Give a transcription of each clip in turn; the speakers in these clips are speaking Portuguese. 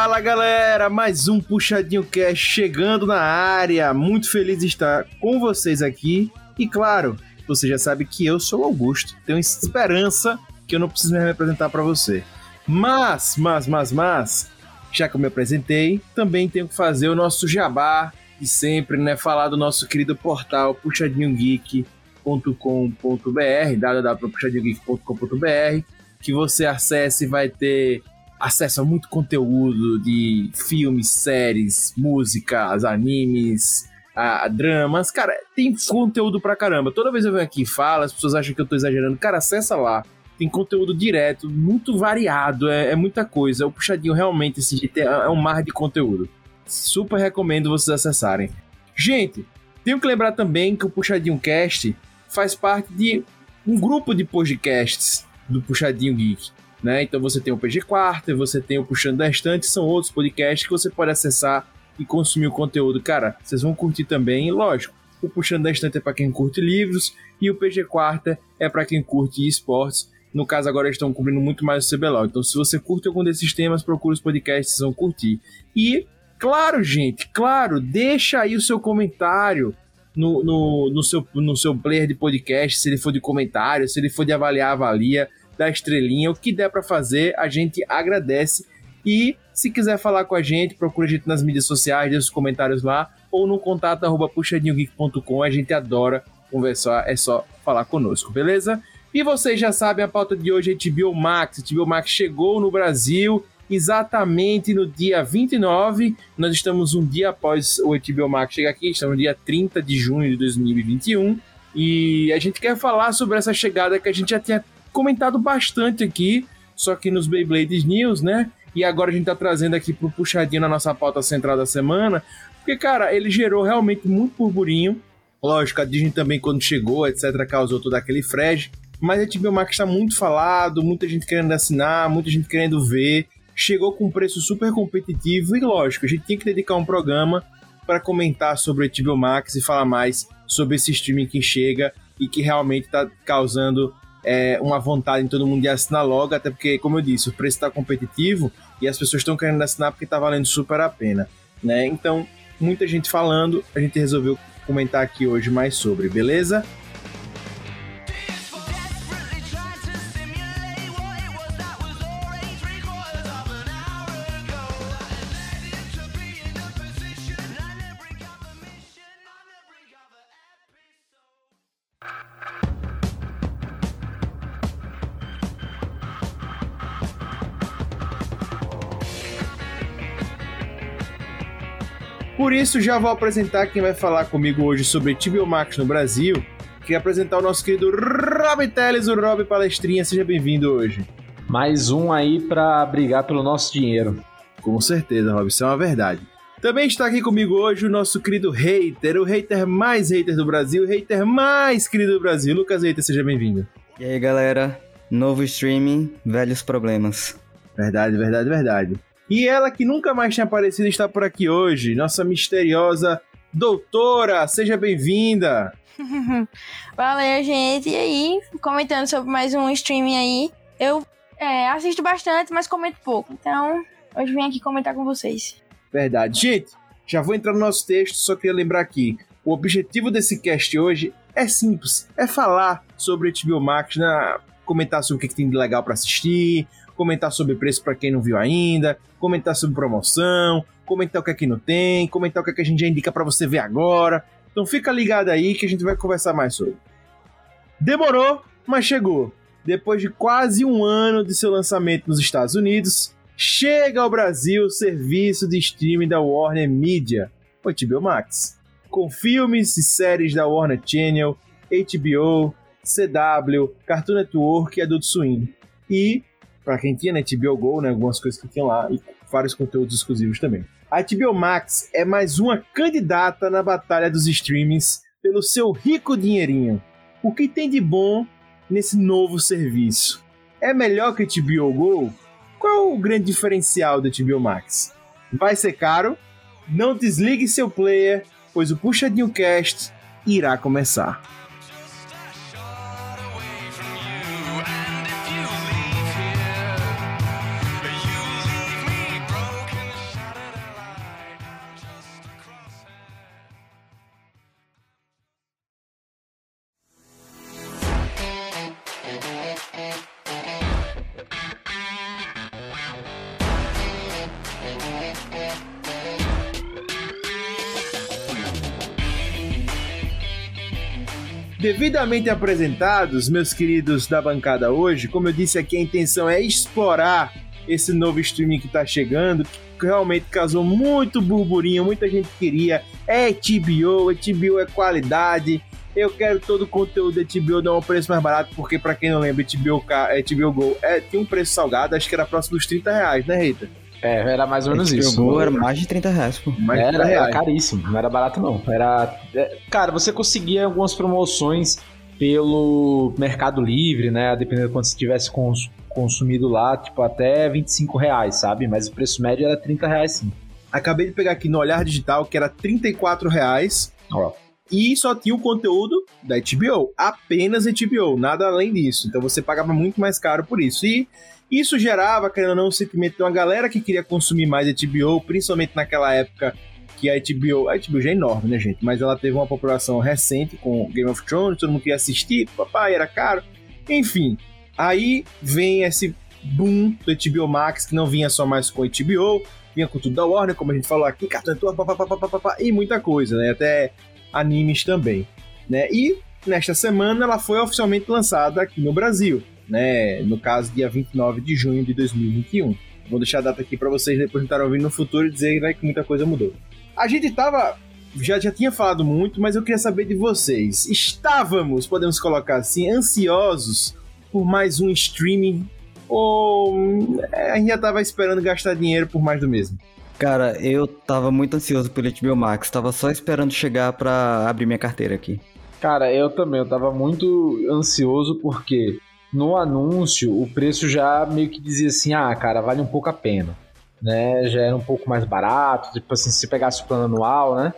Fala galera, mais um Puxadinho Cash chegando na área. Muito feliz de estar com vocês aqui. E claro, você já sabe que eu sou o Augusto. Tenho esperança que eu não preciso me apresentar para você. Mas, mas, mas, mas, já que eu me apresentei, também tenho que fazer o nosso jabá de sempre, né? Falar do nosso querido portal puxadinhogeek.com.br, www.puxadinhogeek.com.br, que você acesse e vai ter acesso a muito conteúdo de filmes, séries, músicas, animes, a, a dramas. Cara, tem conteúdo pra caramba. Toda vez eu venho aqui e falo, as pessoas acham que eu tô exagerando. Cara, acessa lá. Tem conteúdo direto, muito variado, é, é muita coisa. O Puxadinho realmente assim, é um mar de conteúdo. Super recomendo vocês acessarem. Gente, tenho que lembrar também que o Puxadinho Cast faz parte de um grupo de podcasts do Puxadinho Geek. Né? Então você tem o PG Quarta, você tem o Puxando da Estante, são outros podcasts que você pode acessar e consumir o conteúdo. Cara, vocês vão curtir também, lógico. O Puxando da Estante é para quem curte livros e o PG Quarta é para quem curte esportes. No caso, agora estão cobrindo muito mais o CBLOL. Então, se você curte algum desses temas, procure os podcasts, vocês vão curtir. E, claro, gente, claro, deixa aí o seu comentário no, no, no, seu, no seu player de podcast, se ele for de comentário, se ele for de avaliar, avalia da estrelinha, o que der para fazer, a gente agradece. E se quiser falar com a gente, procura a gente nas mídias sociais, deixa os comentários lá, ou no contato arroba puxadinhogeek.com, a gente adora conversar, é só falar conosco, beleza? E vocês já sabem, a pauta de hoje é HBO Max. HBO Max chegou no Brasil exatamente no dia 29. Nós estamos um dia após o HBO Max chegar aqui, estamos no dia 30 de junho de 2021. E a gente quer falar sobre essa chegada que a gente já tinha comentado bastante aqui, só que nos Beyblades News, né? E agora a gente tá trazendo aqui pro puxadinho na nossa pauta central da semana, porque, cara, ele gerou realmente muito burburinho. Lógico, a Disney também, quando chegou, etc., causou todo aquele fresh. Mas a HBO Max está muito falado, muita gente querendo assinar, muita gente querendo ver. Chegou com um preço super competitivo e, lógico, a gente tinha que dedicar um programa para comentar sobre o HBO Max e falar mais sobre esse streaming que chega e que realmente está causando é, uma vontade em todo mundo de assinar logo, até porque, como eu disse, o preço está competitivo e as pessoas estão querendo assinar porque está valendo super a pena, né? Então, muita gente falando, a gente resolveu comentar aqui hoje mais sobre, beleza? Por isso, já vou apresentar quem vai falar comigo hoje sobre HBO Max no Brasil, que é apresentar o nosso querido Rob Teles, o Rob Palestrinha. Seja bem-vindo hoje. Mais um aí para brigar pelo nosso dinheiro. Com certeza, Rob, isso é uma verdade. Também está aqui comigo hoje o nosso querido hater, o hater mais hater do Brasil, o hater mais querido do Brasil. Lucas Hater, seja bem-vindo. E aí, galera? Novo streaming, velhos problemas. Verdade, verdade, verdade. E ela que nunca mais tinha aparecido está por aqui hoje, nossa misteriosa doutora. Seja bem-vinda. Valeu, gente. E aí, comentando sobre mais um streaming aí. Eu é, assisto bastante, mas comento pouco. Então, hoje vim aqui comentar com vocês. Verdade. Gente, já vou entrar no nosso texto, só queria lembrar aqui. O objetivo desse cast hoje é simples, é falar sobre HBO Max, né? comentar sobre o que tem de legal para assistir, comentar sobre preço para quem não viu ainda, comentar sobre promoção, comentar o que aqui é não tem, comentar o que, é que a gente já indica para você ver agora. Então fica ligado aí que a gente vai conversar mais sobre. Demorou, mas chegou. Depois de quase um ano de seu lançamento nos Estados Unidos, chega ao Brasil o serviço de streaming da Warner Media, o HBO Max. Com filmes e séries da Warner Channel, HBO, CW, Cartoon Network e Adult Swim. E para quem tinha né, HBO Go, né, algumas coisas que tinham lá e vários conteúdos exclusivos também. A HBO Max é mais uma candidata na batalha dos streamings pelo seu rico dinheirinho. O que tem de bom nesse novo serviço? É melhor que HBO Go? Qual o grande diferencial da HBO Max? Vai ser caro? Não desligue seu player, pois o Puxadinho Cast irá começar. Devidamente apresentados, meus queridos da bancada hoje, como eu disse aqui, a intenção é explorar esse novo streaming que tá chegando, que realmente causou muito burburinho, muita gente queria. É HBO, HBO é qualidade. Eu quero todo o conteúdo da HBO dar um preço mais barato, porque para quem não lembra, HBO, HBO Go é, tinha um preço salgado, acho que era próximo dos 30 reais, né, Rita? É, era mais ou menos HBO isso. Go era mais de 30 reais, pô. Mais de Era, 30 era caríssimo, não era barato não. Era, é, cara, você conseguia algumas promoções pelo Mercado Livre, né? Dependendo de quanto você tivesse cons- consumido lá, tipo até 25 reais, sabe? Mas o preço médio era 30 reais sim. Acabei de pegar aqui no Olhar Digital, que era 34 reais. Ó. E só tinha o conteúdo da HBO, apenas HBO, nada além disso. Então você pagava muito mais caro por isso. E isso gerava, querendo ou não, um sentimento de uma galera que queria consumir mais HBO, principalmente naquela época que a HBO, a HBO já é enorme, né, gente? Mas ela teve uma população recente com Game of Thrones, todo mundo queria assistir, papai, era caro. Enfim, aí vem esse boom do HBO Max, que não vinha só mais com HBO, vinha com tudo da Warner, como a gente falou aqui, e muita coisa, né? Até animes também, né? E nesta semana ela foi oficialmente lançada aqui no Brasil, né? No caso, dia 29 de junho de 2021. Vou deixar a data aqui para vocês depois estarem ouvindo no futuro e dizer né, que muita coisa mudou. A gente tava já, já tinha falado muito, mas eu queria saber de vocês. Estávamos, podemos colocar assim, ansiosos por mais um streaming ou é, a gente já tava esperando gastar dinheiro por mais do mesmo? Cara, eu tava muito ansioso pelo HBO Max, tava só esperando chegar pra abrir minha carteira aqui. Cara, eu também, eu tava muito ansioso porque no anúncio o preço já meio que dizia assim, ah, cara, vale um pouco a pena, né? Já era um pouco mais barato, tipo assim, se pegasse o plano anual, né?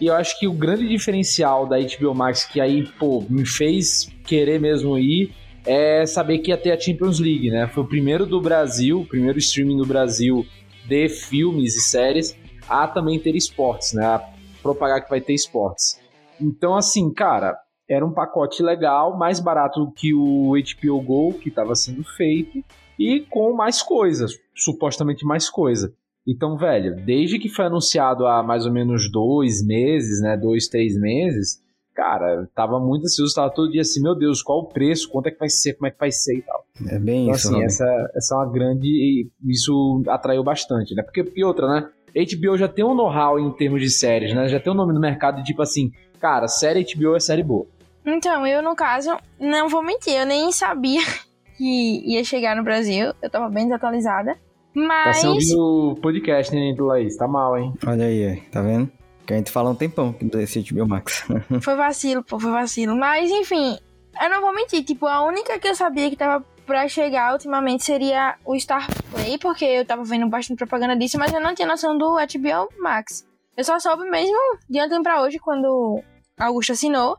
E eu acho que o grande diferencial da HBO Max que aí, pô, me fez querer mesmo ir é saber que ia ter a Champions League, né? Foi o primeiro do Brasil, o primeiro streaming do Brasil de filmes e séries a também ter esportes, né? A propagar que vai ter esportes. Então, assim, cara, era um pacote legal, mais barato que o HBO Go que estava sendo feito e com mais coisas, supostamente mais coisa. Então, velho, desde que foi anunciado há mais ou menos dois meses, né? Dois, três meses, cara, tava muito ansioso, tava todo dia assim, meu Deus, qual o preço, quanto é que vai ser, como é que vai ser e tal. É bem Então, isso, assim, Robin. essa, essa é uma grande. Isso atraiu bastante, né? Porque, e outra, né? HBO já tem um know-how em termos de séries, né? Já tem um nome no mercado de tipo assim, cara, série HBO é série boa. Então, eu, no caso, não vou mentir, eu nem sabia que ia chegar no Brasil. Eu tava bem desatualizada. Tá Mas. sem ouvir o podcast, né, Laís? Tá mal, hein? Olha aí, tá vendo? Que a gente fala um tempão desse HBO Max. Foi vacilo, pô, foi vacilo. Mas, enfim, eu não vou mentir. Tipo, a única que eu sabia que tava pra chegar ultimamente seria o Star Play, porque eu tava vendo bastante propaganda disso, mas eu não tinha noção do HBO Max. Eu só soube mesmo de ontem pra hoje, quando Augusto assinou.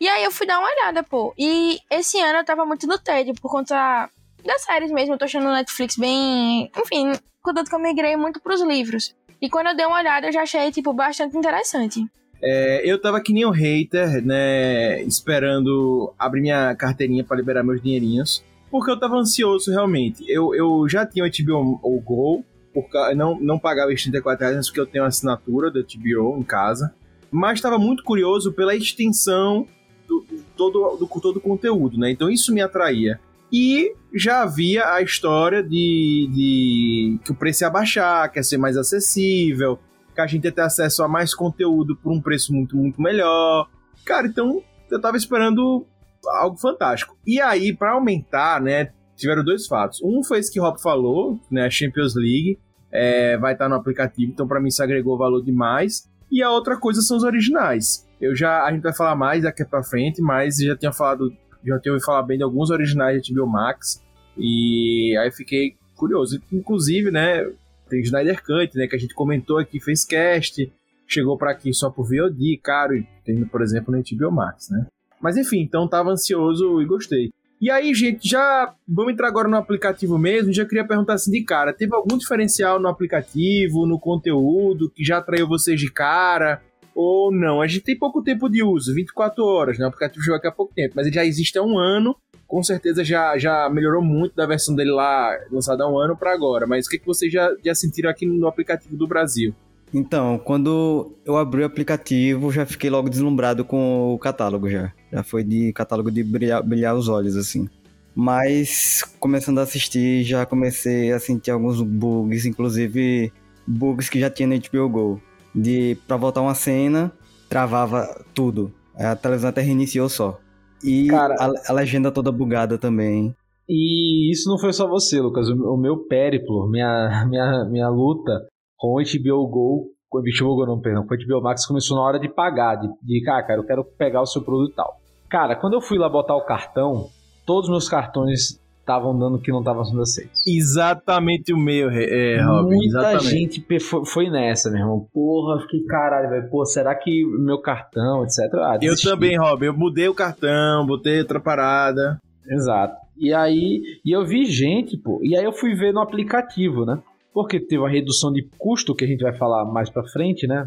E aí eu fui dar uma olhada, pô. E esse ano eu tava muito no tédio, por conta das séries mesmo. Eu tô achando o Netflix bem. Enfim, contanto que eu migrei muito pros livros. E quando eu dei uma olhada, eu já achei, tipo, bastante interessante. É, eu tava que nem um hater, né? Esperando abrir minha carteirinha pra liberar meus dinheirinhos. Porque eu tava ansioso realmente. Eu, eu já tinha o HBO o Go, porque não, não pagava os 34 reais, porque eu tenho uma assinatura do HBO em casa. Mas estava muito curioso pela extensão do, do todo, do todo o conteúdo, né? Então isso me atraía. E já havia a história de, de que o preço ia baixar, que ia ser mais acessível, que a gente ia ter acesso a mais conteúdo por um preço muito, muito melhor. Cara, então eu tava esperando algo fantástico. E aí, para aumentar, né, tiveram dois fatos. Um foi esse que o Rob falou, né, a Champions League é, vai estar no aplicativo, então para mim isso agregou valor demais. E a outra coisa são os originais. Eu já, a gente vai falar mais daqui pra frente, mas já tinha falado, já tinha ouvido falar bem de alguns originais de HBO Max, e aí fiquei curioso. Inclusive, né, tem Snyder Cut, né, que a gente comentou aqui, fez cast, chegou para aqui só por VOD, caro, tem, por exemplo, no HBO Max, né. Mas enfim, então tava ansioso e gostei. E aí, gente, já vamos entrar agora no aplicativo mesmo. Já queria perguntar assim de cara: teve algum diferencial no aplicativo, no conteúdo, que já atraiu vocês de cara? Ou não? A gente tem pouco tempo de uso 24 horas, né? O aplicativo chegou aqui há pouco tempo, mas ele já existe há um ano. Com certeza já, já melhorou muito da versão dele lá, lançada há um ano para agora. Mas o que, que vocês já, já sentiram aqui no aplicativo do Brasil? Então, quando eu abri o aplicativo, já fiquei logo deslumbrado com o catálogo já. Já foi de catálogo de brilhar, brilhar os olhos, assim. Mas, começando a assistir, já comecei a sentir alguns bugs, inclusive bugs que já tinha no HBO Go. De, pra voltar uma cena, travava tudo. A televisão até reiniciou só. E Cara- a, a legenda toda bugada também. E isso não foi só você, Lucas. O, o meu périplo, minha, minha, minha luta com o HBO Go, com o HBO Go não, perdão, com o HBO Max começou na hora de pagar, de, de ah, cara, eu quero pegar o seu produto e tal. Cara, quando eu fui lá botar o cartão, todos os meus cartões estavam dando que não estavam sendo aceitos. Exatamente o meu, é, Robin. Muita exatamente. gente foi, nessa, meu irmão. Porra, fiquei caralho, velho. Pô, será que meu cartão, etc. Ah, Eu também, Robin. Eu mudei o cartão, botei outra parada. Exato. E aí, e eu vi gente, pô, e aí eu fui ver no aplicativo, né? Porque teve uma redução de custo, que a gente vai falar mais pra frente, né?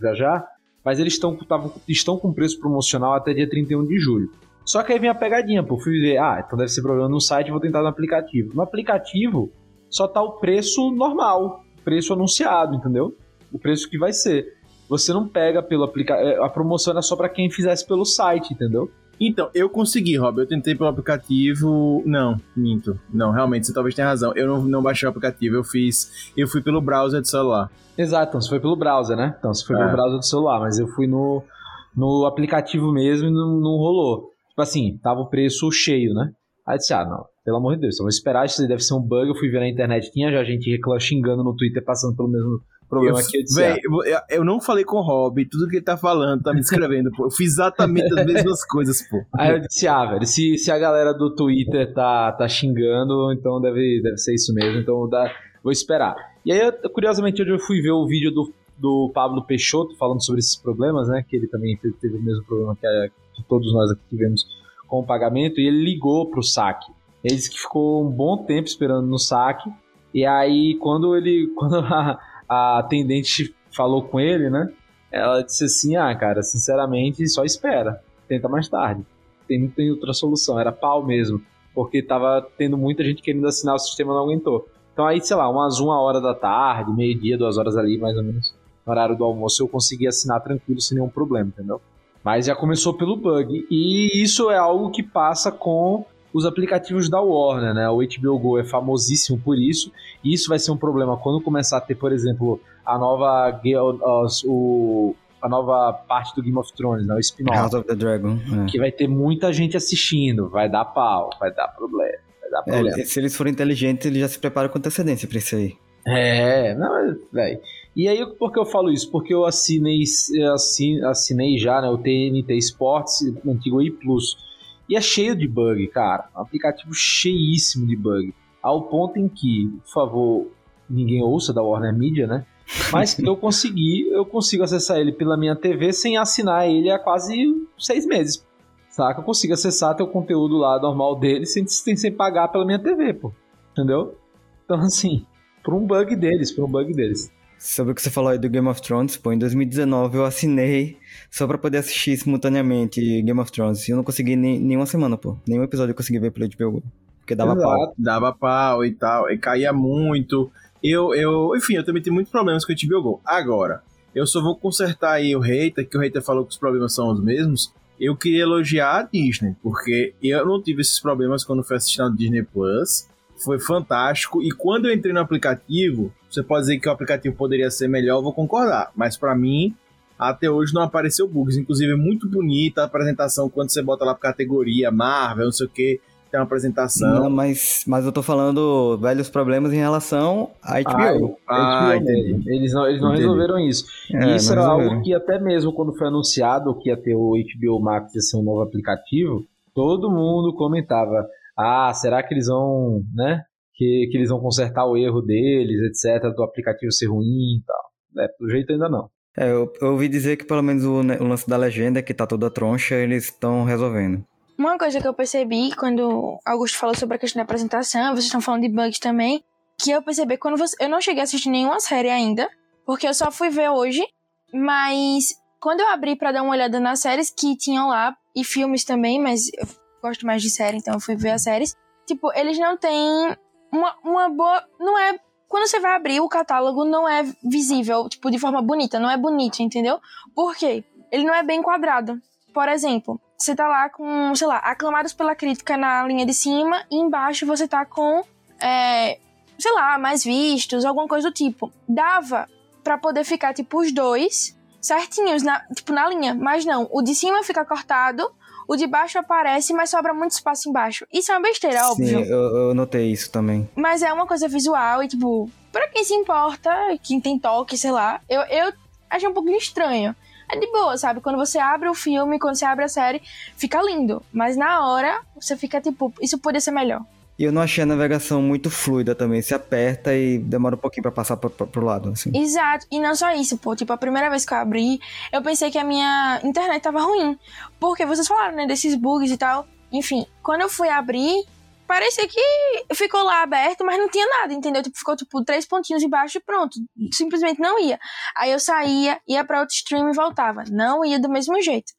Já já. Mas eles estão tavam- estão com preço promocional até dia 31 de julho. Só que aí vem a pegadinha, pô. Fui ver, ah, então deve ser problema no site, vou tentar no aplicativo. No aplicativo, só tá o preço normal, preço anunciado, entendeu? O preço que vai ser. Você não pega pelo aplicativo. A promoção era só pra quem fizesse pelo site, entendeu? Então, eu consegui, Rob. Eu tentei pelo aplicativo. Não, minto. Não, realmente, você talvez tenha razão. Eu não, não baixei o aplicativo, eu fiz. Eu fui pelo browser do celular. Exato, então você foi pelo browser, né? Então você foi É. pelo browser do celular, mas eu fui no, no aplicativo mesmo e não, não rolou. Tipo assim, tava o preço cheio, né? Aí eu disse, ah, não, pelo amor de Deus, eu vou esperar, isso deve ser um bug. Eu fui ver na internet, tinha já gente reclamando, xingando no Twitter, passando pelo mesmo problema eu, que eu disse. véi, eu, eu não falei com o Rob, tudo que ele tá falando, tá me descrevendo, pô. Eu fiz exatamente as mesmas coisas, pô. ah. Aí eu disse, ah, velho, se, se a galera do Twitter tá, tá xingando, então deve, deve ser isso mesmo, então dá, vou esperar. E aí, eu- curiosamente, hoje eu fui ver o vídeo do, do Pablo Peixoto falando sobre esses problemas, né? Que ele também teve, teve o mesmo problema que, a- que todos nós aqui tivemos com o pagamento, e ele ligou pro saque. Ele disse que ficou um bom tempo esperando no saque, e aí quando ele. Quando a, a atendente falou com ele, né? Ela disse assim, ah, cara, sinceramente, só espera. Tenta mais tarde. Tem, não tem outra solução. Era pau mesmo. Porque tava tendo muita gente querendo assinar, o sistema não aguentou. Então aí, sei lá, umas uma hora da tarde, meio-dia, duas horas ali, mais ou menos, no horário do almoço, eu consegui assinar tranquilo, sem nenhum problema, entendeu? Mas já começou pelo bug. E isso é algo que passa com os aplicativos da Warner, né? O HBO Go é famosíssimo por isso. E isso vai ser um problema quando começar a ter, por exemplo, a nova, o, a nova parte do Game of Thrones, né? o spin-off House of the Dragon. é. que vai ter muita gente assistindo, vai dar pau, vai dar problema, vai dar problema. É, se eles forem inteligentes, eles já se preparam com antecedência pra isso aí. É, não, mas, velho. E aí, por que eu falo isso? Porque eu assinei, assin- assinei já, né, o TNT Sports, o antigo E Plus. E é cheio de bug, cara. Um aplicativo cheíssimo de bug. Ao ponto em que, por favor, ninguém ouça da Warner Media, né? Mas eu consegui, eu consigo acessar ele pela minha TV sem assinar ele há quase seis meses. Saca? Eu consigo acessar o conteúdo lá normal dele sem, sem, sem pagar pela minha TV, pô. Entendeu? Então, assim, por um bug deles, por um bug deles. Sobre o que você falou aí do Game of Thrones, pô, em 2019 eu assinei só pra poder assistir simultaneamente Game of Thrones. E eu não consegui nem, nenhuma semana, pô. Nenhum episódio eu consegui ver pelo HBO. Porque dava Exato. pau. Dava pau e tal, e caía muito. Eu, eu, enfim, eu também tenho muitos problemas com o HBO Go. Agora, eu só vou consertar aí o hater, que o hater falou que os problemas são os mesmos. Eu queria elogiar a Disney, porque eu não tive esses problemas quando fui assistir no Disney Plus. Foi fantástico. E quando eu entrei no aplicativo, você pode dizer que o aplicativo poderia ser melhor, eu vou concordar. Mas pra mim, até hoje não apareceu bugs. Inclusive, é muito bonita a apresentação quando você bota lá pra categoria Marvel, não sei o que. Tem uma apresentação. Não, mas, mas eu tô falando velhos problemas em relação à HBO. Ah, HBO entendi. Eles não, eles não Entendi. resolveram isso. É, e isso era resolveram. algo que até mesmo quando foi anunciado que ia ter o HBO Max, ia ser um novo aplicativo, todo mundo comentava, ah, será que eles vão, né, que, que eles vão consertar o erro deles, etc, do aplicativo ser ruim e tal. É, pelo jeito ainda não. É, eu, eu ouvi dizer que pelo menos o, ne- o lance da legenda, que tá toda troncha, eles estão resolvendo. Uma coisa que eu percebi quando Augusto falou sobre a questão da apresentação, vocês estão falando de bugs também, que eu percebi quando você, eu não cheguei a assistir nenhuma série ainda, porque eu só fui ver hoje, mas quando eu abri pra dar uma olhada nas séries que tinham lá e filmes também, mas gosto mais de série, então eu fui ver as séries. Tipo, eles não têm uma, uma boa, não é quando você vai abrir, o catálogo não é visível, tipo, de forma bonita, não é bonito, entendeu? Por quê? Ele não é bem quadrado. Por exemplo, você tá lá com, sei lá, aclamados pela crítica na linha de cima e embaixo você tá com, é, sei lá, mais vistos, alguma coisa do tipo. Dava para poder ficar, tipo, os dois certinhos, na, tipo, na linha. Mas não, o de cima fica cortado, o de baixo aparece, mas sobra muito espaço embaixo. Isso é uma besteira, Sim, óbvio. eu, eu notei isso também. Mas é uma coisa visual e, tipo, pra quem se importa, quem tem toque, sei lá, eu, eu achei um pouco estranho. É de boa, sabe? Quando você abre o filme, quando você abre a série, fica lindo. Mas na hora, você fica tipo, isso poderia ser melhor. E eu não achei a navegação muito fluida também. Se aperta e demora um pouquinho pra passar pro, pro, pro lado, assim. Exato. E não só isso, pô. Tipo, a primeira vez que eu abri, eu pensei que a minha internet tava ruim. Porque vocês falaram, né, desses bugs e tal. Enfim, quando eu fui abrir, parecia que ficou lá aberto, mas não tinha nada, entendeu? Tipo, ficou tipo três pontinhos embaixo e pronto. Simplesmente não ia. Aí eu saía, ia para outro stream e voltava. Não ia do mesmo jeito.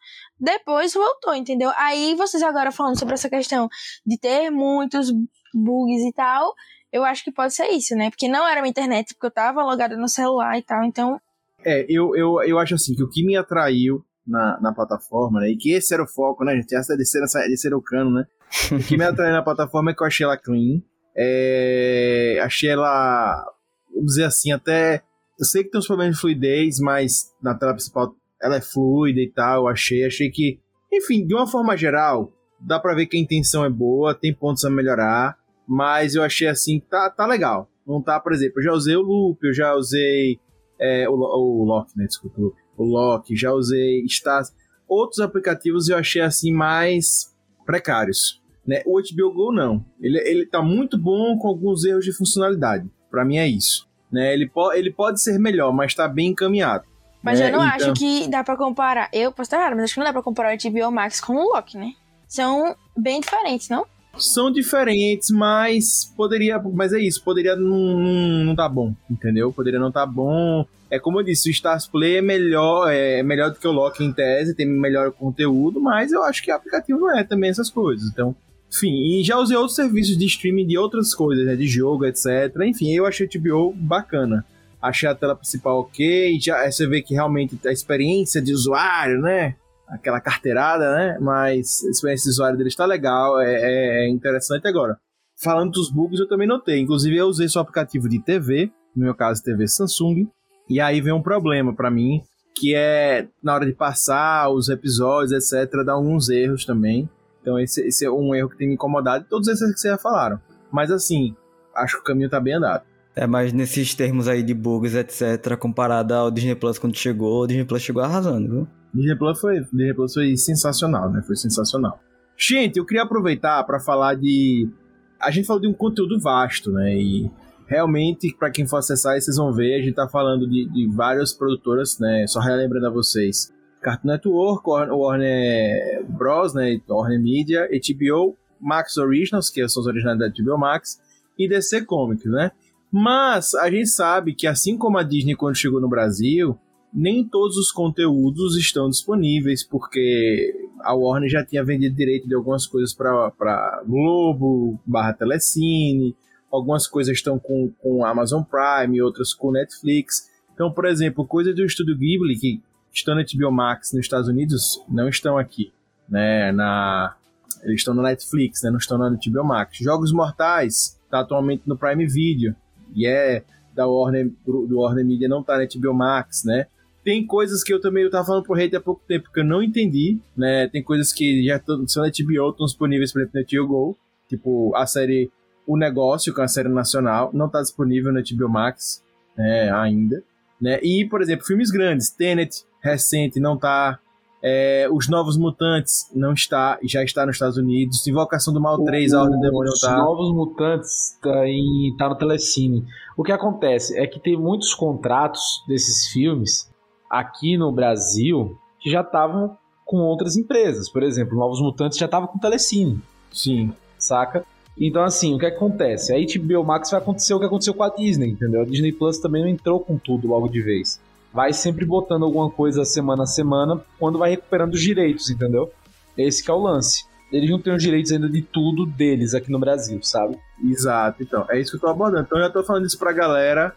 Depois voltou, entendeu? Aí vocês agora falando sobre essa questão de ter muitos bugs e tal, eu acho que pode ser isso, né? Porque não era minha internet, porque eu tava logada no celular e tal, então. É, eu, eu, eu acho assim que o que me atraiu na, na plataforma, né? E que esse era o foco, né, gente? Essa de ser, de ser o cano, né? O que me atraiu na plataforma é que eu achei ela clean. É, achei ela, vamos dizer assim, até. Eu sei que tem uns problemas de fluidez, mas na tela principal ela é fluida e tal. Achei, achei que, enfim, de uma forma geral, dá pra ver que a intenção é boa, tem pontos a melhorar, mas eu achei assim, tá, tá legal. Não tá, por exemplo, eu já usei o Loop, eu já usei é, o, o Lock, né? Desculpa, o Lock, já usei Stars. Outros aplicativos eu achei assim mais precários. Né? O HBO Go não. Ele, ele tá muito bom com alguns erros de funcionalidade. Para mim é isso. Né? Ele, po ele pode ser melhor, mas tá bem encaminhado. Mas né? eu não então... acho que dá para comparar. Eu posso estar errado, mas acho que não dá pra comparar o HBO Max com o Loki, né? São bem diferentes, não? São diferentes, mas poderia. Mas é isso, poderia não, não, não tá bom, entendeu? Poderia não tá bom. É como eu disse, o Stars Play é melhor, é melhor do que o Loki em tese, tem melhor conteúdo, mas eu acho que o aplicativo não é também essas coisas. Então, enfim, e já usei outros serviços de streaming de outras coisas, né? De jogo, etc. Enfim, eu achei o TBO bacana. Achei a tela principal ok, já você vê que realmente a experiência de usuário, né? Aquela carteirada, né? Mas a experiência de usuário dele está legal, é, é interessante agora. Falando dos bugs, eu também notei. Inclusive, eu usei seu aplicativo de TV, no meu caso, TV Samsung, e aí vem um problema para mim, que é na hora de passar os episódios, etc., dá alguns erros também. Então esse, esse, é um erro que tem me incomodado, todos esses que vocês já falaram. Mas assim, acho que o caminho tá bem andado. É, mas nesses termos aí de bugs, etc., comparado ao Disney Plus quando chegou, o Disney Plus chegou arrasando, viu? Disney Plus foi, Disney Plus foi sensacional, né? Foi sensacional. Gente, eu queria aproveitar para falar de. A gente falou de um conteúdo vasto, né? E realmente, para quem for acessar, vocês vão ver, a gente tá falando de, de várias produtoras, né? Só relembrando a vocês. Cartoon Network, Warner Bros, né, Warner Media, HBO, Max Originals, que são os originais da HBO Max, e DC Comics, né? Mas a gente sabe que assim como a Disney quando chegou no Brasil, nem todos os conteúdos estão disponíveis, porque a Warner já tinha vendido direito de algumas coisas para Globo, barra Telecine, algumas coisas estão com, com Amazon Prime, outras com Netflix. Então, por exemplo, coisas do estúdio Ghibli que estão na HBO Max nos Estados Unidos não estão aqui, né? Na eles estão no Netflix, né? Não estão na HBO Max. Jogos Mortais está atualmente no Prime Video e é da Warner do Warner Media não está na HBO Max, né? Tem coisas que eu também eu tava falando pro Rei há pouco tempo que eu não entendi, né? Tem coisas que já são na HBO, estão disponíveis, por exemplo, na HBO Go, tipo a série O Negócio, que é uma série nacional, não está disponível na HBO Max né, ainda, né? E, por exemplo, filmes grandes, Tenet, recente, não tá. É, os Novos Mutantes não está, já está nos Estados Unidos. Invocação do Mal 3, o, a Ordem do Demônio tá. Os Novos Mutantes tá, em, tá no Telecine. O que acontece é que tem muitos contratos desses filmes aqui no Brasil que já estavam com outras empresas. Por exemplo, Novos Mutantes já estava com Telecine. Sim. Saca? Então, assim, o que acontece? A HBO Max vai acontecer o que aconteceu com a Disney, entendeu? A Disney Plus também não entrou com tudo logo de vez vai sempre botando alguma coisa semana a semana quando vai recuperando os direitos, entendeu? Esse é o lance. eles não têm os direitos ainda de tudo deles aqui no Brasil, sabe? Exato, então. É isso que eu tô abordando. Então eu já tô falando isso pra galera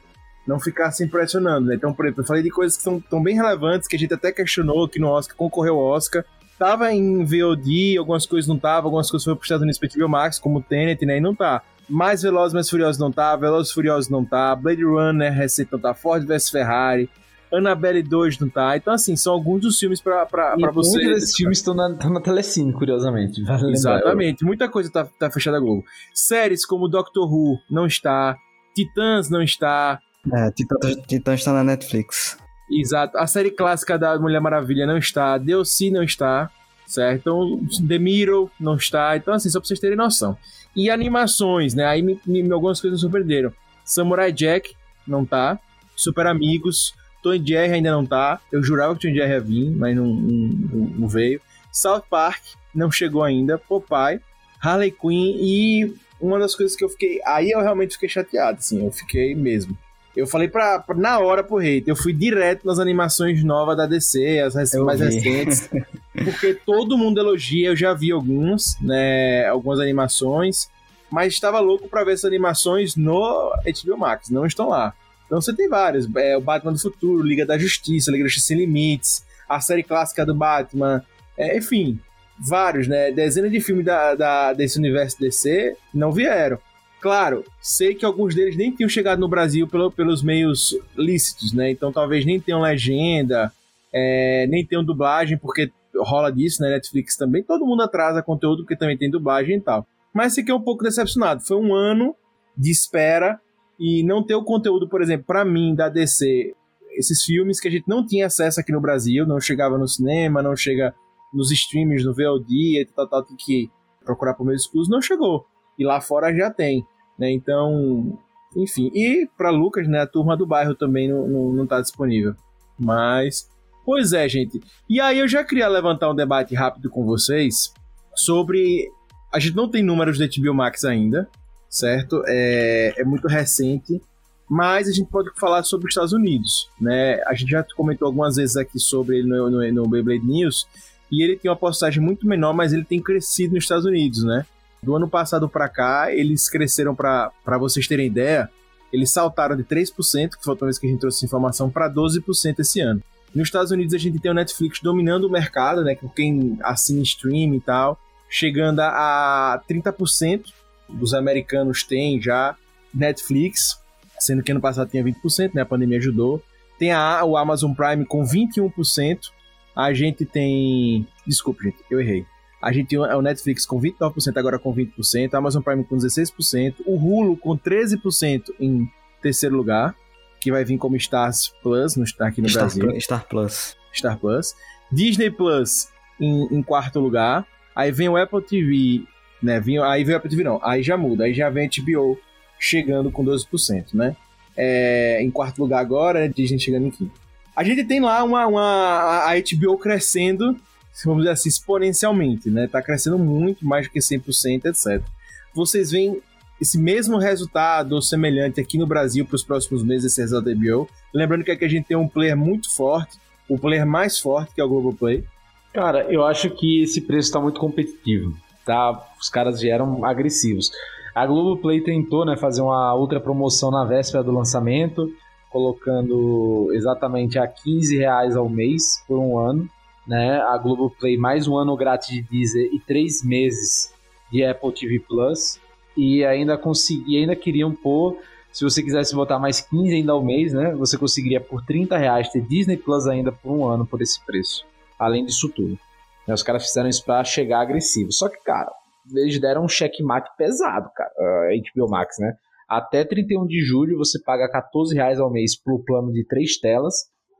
não ficar se impressionando, né? Então, por exemplo, eu falei de coisas que são tão bem relevantes que a gente até questionou que no Oscar, concorreu ao Oscar. Tava em VOD, algumas coisas não tava, algumas coisas foram pro Estados Unidos pra Max, como Tenet, né? E não tá. Mais Velozes, Mais Furiosos não tá, Velozes Furiosos não tá, Blade Runner recente não tá, Ford vs Ferrari, Annabelle 2 não tá. Então, assim, são alguns dos filmes pra, pra, pra você. Muitos desses filmes estão na, na Telecine, curiosamente. Vale Exatamente, muita coisa tá, tá fechada a Globo. Séries como Doctor Who não está, Titãs não está. É, Titãs, Titãs está na Netflix. Exato. A série clássica da Mulher Maravilha não está, DLC não está, certo? Então, The Mirror não está. Então, assim, só pra vocês terem noção. E animações, né? Aí me, me, algumas coisas me surpreenderam. Samurai Jack não tá. Super Amigos. Tom Jerry ainda não tá. Eu jurava que Tom Jerry ia vir, mas não, não, não veio. South Park não chegou ainda. Popeye, Harley Quinn e uma das coisas que eu fiquei. Aí eu realmente fiquei chateado, assim. Eu fiquei mesmo. Eu falei pra, pra, na hora pro hate, eu fui direto nas animações novas da DC, as rec mais recentes, porque todo mundo elogia, eu já vi alguns, né, algumas animações, mas estava louco para ver essas animações no HBO Max, não estão lá. Então você tem vários, é, o Batman do Futuro, Liga da Justiça, Liga da Justiça Sem Limites, a série clássica do Batman, é, enfim, vários, né, dezenas de filmes da, da, desse universo DC não vieram. Claro, sei que alguns deles nem tinham chegado no Brasil pelo, pelos meios lícitos, né? Então talvez nem tenham legenda, é, nem tenham dublagem, porque rola disso, né? Netflix também. Todo mundo atrasa conteúdo porque também tem dublagem e tal. Mas fiquei um pouco decepcionado. Foi um ano de espera e não ter o conteúdo, por exemplo, para mim, da DC, esses filmes que a gente não tinha acesso aqui no Brasil, não chegava no cinema, não chega nos streams, no VOD e tal, tal, tem que procurar por meio exclusivo, não chegou. E lá fora já tem. Né? Então, enfim. E para Lucas, né, a turma do bairro também não, não, não tá disponível. Mas, pois é, gente. E aí eu já queria levantar um debate rápido com vocês sobre. A gente não tem números da HBO Max ainda, certo? É, é muito recente, mas a gente pode falar sobre os Estados Unidos, né? A gente já comentou algumas vezes aqui sobre ele no, no, no Beyblade News, e ele tem uma postagem muito menor, mas ele tem crescido nos Estados Unidos, né? Do ano passado para cá, eles cresceram para vocês terem ideia, eles saltaram de 3%, que foi a vez que a gente trouxe essa informação, para 12% esse ano. Nos Estados Unidos a gente tem o Netflix dominando o mercado, né, com quem assina stream e tal, chegando a 30% dos americanos têm já Netflix, sendo que ano passado tinha 20%, né, a pandemia ajudou. Tem a, o Amazon Prime com 21%, a gente tem... Desculpe, gente, eu errei. A gente tem o Netflix com 29%, agora com 20%, a Amazon Prime com 16%, o Hulu com 13% em terceiro lugar, que vai vir como Stars Plus no, aqui no Star Brasil. Plus, Star Plus. Star Plus. Disney Plus em, em, quarto lugar. Aí vem o Apple TV, né? Aí vem o Apple TV não, aí já muda, aí já vem a HBO chegando com 12%, né? É, em quarto lugar agora, né? Disney chegando em quinto. A gente tem lá uma, uma a HBO crescendo vamos dizer assim, exponencialmente, né? Tá crescendo muito, mais do que 100%, etc. Vocês veem esse mesmo resultado semelhante aqui no Brasil para os próximos meses, esse resultado da HBO. Lembrando que aqui a gente tem um player muito forte, o player mais forte, que é o Globoplay. Cara, eu acho que esse preço está muito competitivo, tá? Os caras vieram agressivos. A Globoplay tentou né, fazer uma outra promoção na véspera do lançamento, colocando exatamente a 15 reais ao mês por um ano né? A Globoplay mais um ano grátis de Deezer e três meses de Apple TV Plus. E ainda consegui, ainda queriam pôr, se você quisesse botar mais 15 ainda ao mês, né? Você conseguiria por 30 reais ter Disney Plus ainda por um ano por esse preço. Além disso tudo. Né, os caras fizeram isso pra chegar agressivo. Só que, cara, eles deram um checkmate pesado, cara. A HBO Max, né? Até 31 de julho você paga 14 reais ao mês pro plano de três telas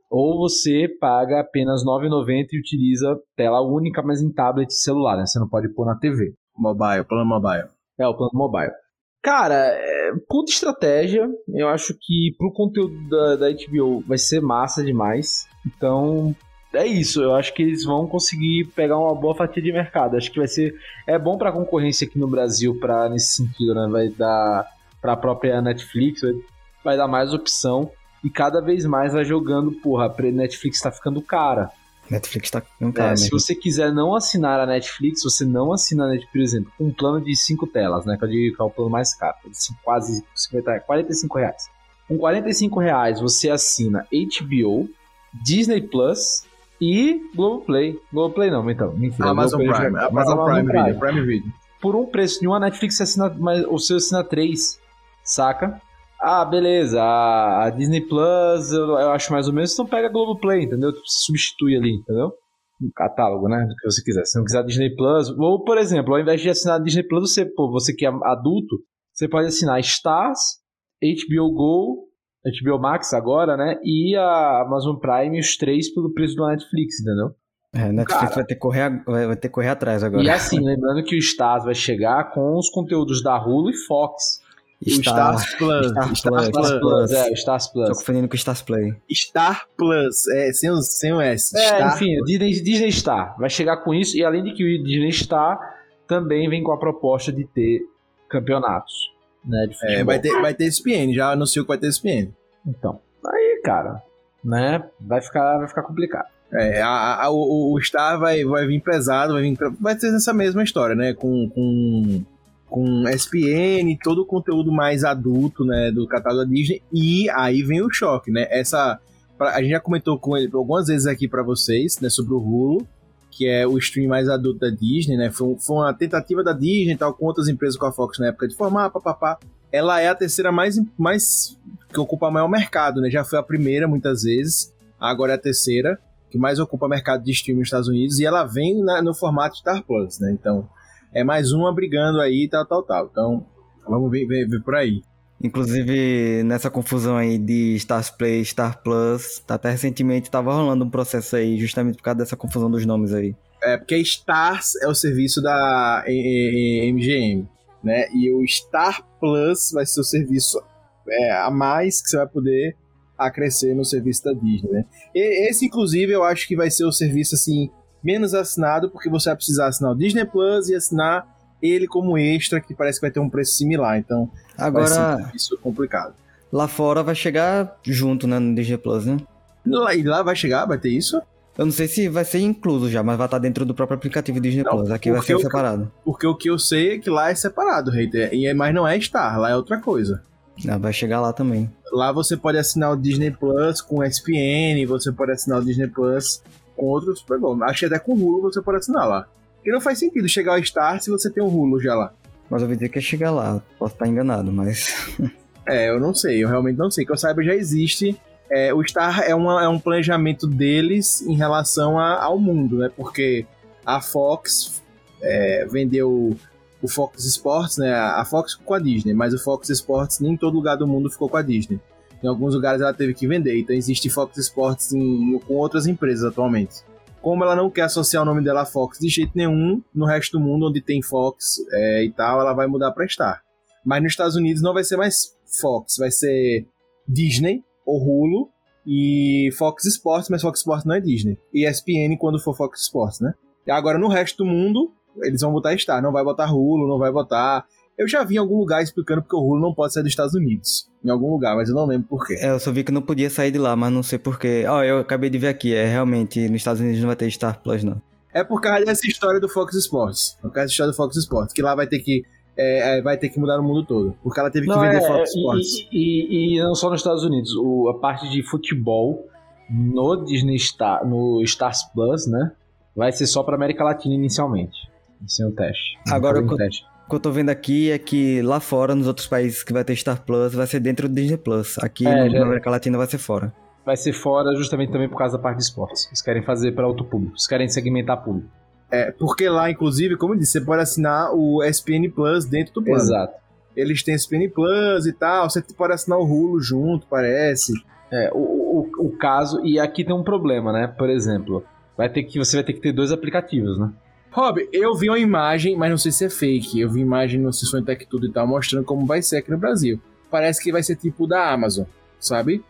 ou você paga apenas R$ 9,90 e utiliza tela única, mas em tablet e celular, né? Você não pode pôr na TV. Mobile, plano mobile. É, o plano mobile. Cara, é, puta estratégia. Eu acho que pro conteúdo da, da HBO vai ser massa demais. Então, é isso. Eu acho que eles vão conseguir pegar uma boa fatia de mercado. Acho que vai ser. É bom pra concorrência aqui no Brasil, pra, nesse sentido, né? Vai dar pra própria Netflix, vai, vai dar mais opção. E cada vez mais vai jogando, porra, a Netflix tá ficando cara. Netflix tá não É, tá, se mesmo. você quiser não assinar a Netflix, você não assina a Netflix, por exemplo, com um plano de 5 telas, né? Que é o plano mais caro, quase 50, reais, 45 reais. Com 45 reais você assina HBO, Disney Plus e Globoplay. Globoplay não, então, mentira. Amazon Globoplay Prime. já- mas Amazon Prime Video. Prime Video. Por um preço de uma Netflix você assina, mas o seu assina 3, saca? Ah, beleza, a, Disney Plus eu, eu acho mais ou menos, então pega a Globoplay, entendeu? Tu substitui ali, entendeu? No catálogo, né? Do que você quiser. Se não quiser a Disney Plus, ou por exemplo, ao invés de assinar a Disney Plus, você, pô, você que é adulto, você pode assinar Stars, HBO Go, HBO Max agora, né? E a Amazon Prime, os três pelo preço do Netflix, entendeu? É, Netflix Cara. vai ter, que correr, vai, ter que correr atrás agora. E assim, lembrando que o Stars vai chegar com os conteúdos da Hulu e Fox. O Stars Plus. Star Star Plus. Plus. Stars Plus, é, o Stars Tô Plus. confundindo com o Stars Play. Star Plus. É, sem o, sem o S. É, Star enfim, o Disney, Disney Star vai chegar com isso, e além de que o Disney Star também vem com a proposta de ter campeonatos, né, É, vai, ter, vai ter SPN, já anunciou que vai ter SPN. Então, aí, cara, né, vai ficar, vai ficar complicado. É, a, a- o, o Star vai, vai vir pesado, vai vir. Vai ter essa mesma história, né? Com, com, com SPN, todo o conteúdo mais adulto, né? Do catálogo da Disney. E aí vem o choque, né? Essa. pra- A gente já comentou com ele algumas vezes aqui pra vocês, né? Sobre o Hulu, que é o stream mais adulto da Disney, né? Foi, foi uma tentativa da Disney e tal, com outras empresas com a Fox na época de formar, papapá. Ela é a terceira mais, mais. que ocupa maior mercado, né? Já foi a primeira muitas vezes, agora é a terceira que mais ocupa mercado de streaming nos Estados Unidos, e ela vem na- no formato Star Plus, né? Então, é mais uma brigando aí, tal, tal, tal. Então, vamos ver, ver, ver por aí. Inclusive, nessa confusão aí de Stars Play Star Plus, até recentemente tava rolando um processo aí, justamente por causa dessa confusão dos nomes aí. É, porque Stars é o serviço da MGM, né? E o Star Plus vai ser o serviço é, a mais que você vai poder acrescer no serviço da Disney, né? E, esse, inclusive, eu acho que vai ser o serviço, assim, menos assinado, porque você vai precisar assinar o Disney Plus e assinar ele como extra, que parece que vai ter um preço similar. Então, Agora, serviço complicado. lá fora vai chegar junto, né, no Disney Plus, né? Lá, e lá vai chegar, vai ter isso? Eu não sei se vai ser incluso já, mas vai estar dentro do próprio aplicativo Disney Não, Plus. Aqui vai ser o- separado. Porque o que eu sei é que lá é separado, hater. E é- Mas não é Star, lá é outra coisa. Ah, vai chegar lá também. Lá você pode assinar o Disney Plus com SPN, você pode assinar o Disney Plus com outros programas. Acho que até com Hulu você pode assinar lá. Porque não faz sentido chegar ao Star se você tem o Hulu já lá. Mas eu ouvi dizer que ia chegar lá. Posso estar enganado, mas. É, eu não sei, eu realmente não sei. Que eu saiba já existe. É, o Star é, uma- é um planejamento deles em relação a- ao mundo, né? Porque a Fox é, vendeu o Fox Sports, né? A Fox ficou com a Disney, mas o Fox Sports nem em todo lugar do mundo ficou com a Disney. Em alguns lugares ela teve que vender, então existe Fox Sports em- com outras empresas atualmente. Como ela não quer associar o nome dela a Fox de jeito nenhum, no resto do mundo onde tem Fox é, e tal, ela vai mudar para Star. Mas nos Estados Unidos não vai ser mais Fox, vai ser Disney ou Hulu e Fox Sports, mas Fox Sports não é Disney. E ESPN quando for Fox Sports, né? E agora no resto do mundo, eles vão botar Star, não vai botar Hulu, não vai botar. Eu já vi em algum lugar explicando porque o Hulu não pode sair dos Estados Unidos. Em algum lugar, mas eu não lembro por quê. É, eu só vi que não podia sair de lá, mas não sei porquê. Ó, eu acabei de ver aqui, é realmente nos Estados Unidos não vai ter Star Plus, não. É por causa dessa história do Fox Sports. Por causa dessa história do Fox Sports, que lá vai ter que. é, é, vai ter que mudar no mundo todo. Porque ela teve que Não, vender é, Fox Sports. E, e, e não só nos Estados Unidos, o- a parte de futebol no Disney Star, no Stars Plus, né? Vai ser só para América Latina inicialmente. Sem o teste. Agora, eu- teste. O que eu tô vendo aqui é que lá fora, nos outros países que vai ter Star Plus, vai ser dentro do Disney Plus. Aqui É, no- já- na América Latina vai ser fora. vai ser fora justamente também por causa da parte de esportes. Eles querem fazer para outro público. Eles querem segmentar público. É, porque lá, inclusive, como eu disse, você pode assinar o SPN Plus dentro do plano. Exato. Eles têm SPN Plus e tal, você pode assinar o Hulu junto, parece. É, o, o, o caso, e aqui tem um problema, né? Por exemplo, vai ter que, você vai ter que ter dois aplicativos, né? Rob, eu vi uma imagem, mas não sei se é fake. Eu vi imagem no Sessão Tech Tudo e tal, mostrando como vai ser aqui no Brasil. Parece que vai ser tipo o da Amazon, sabe?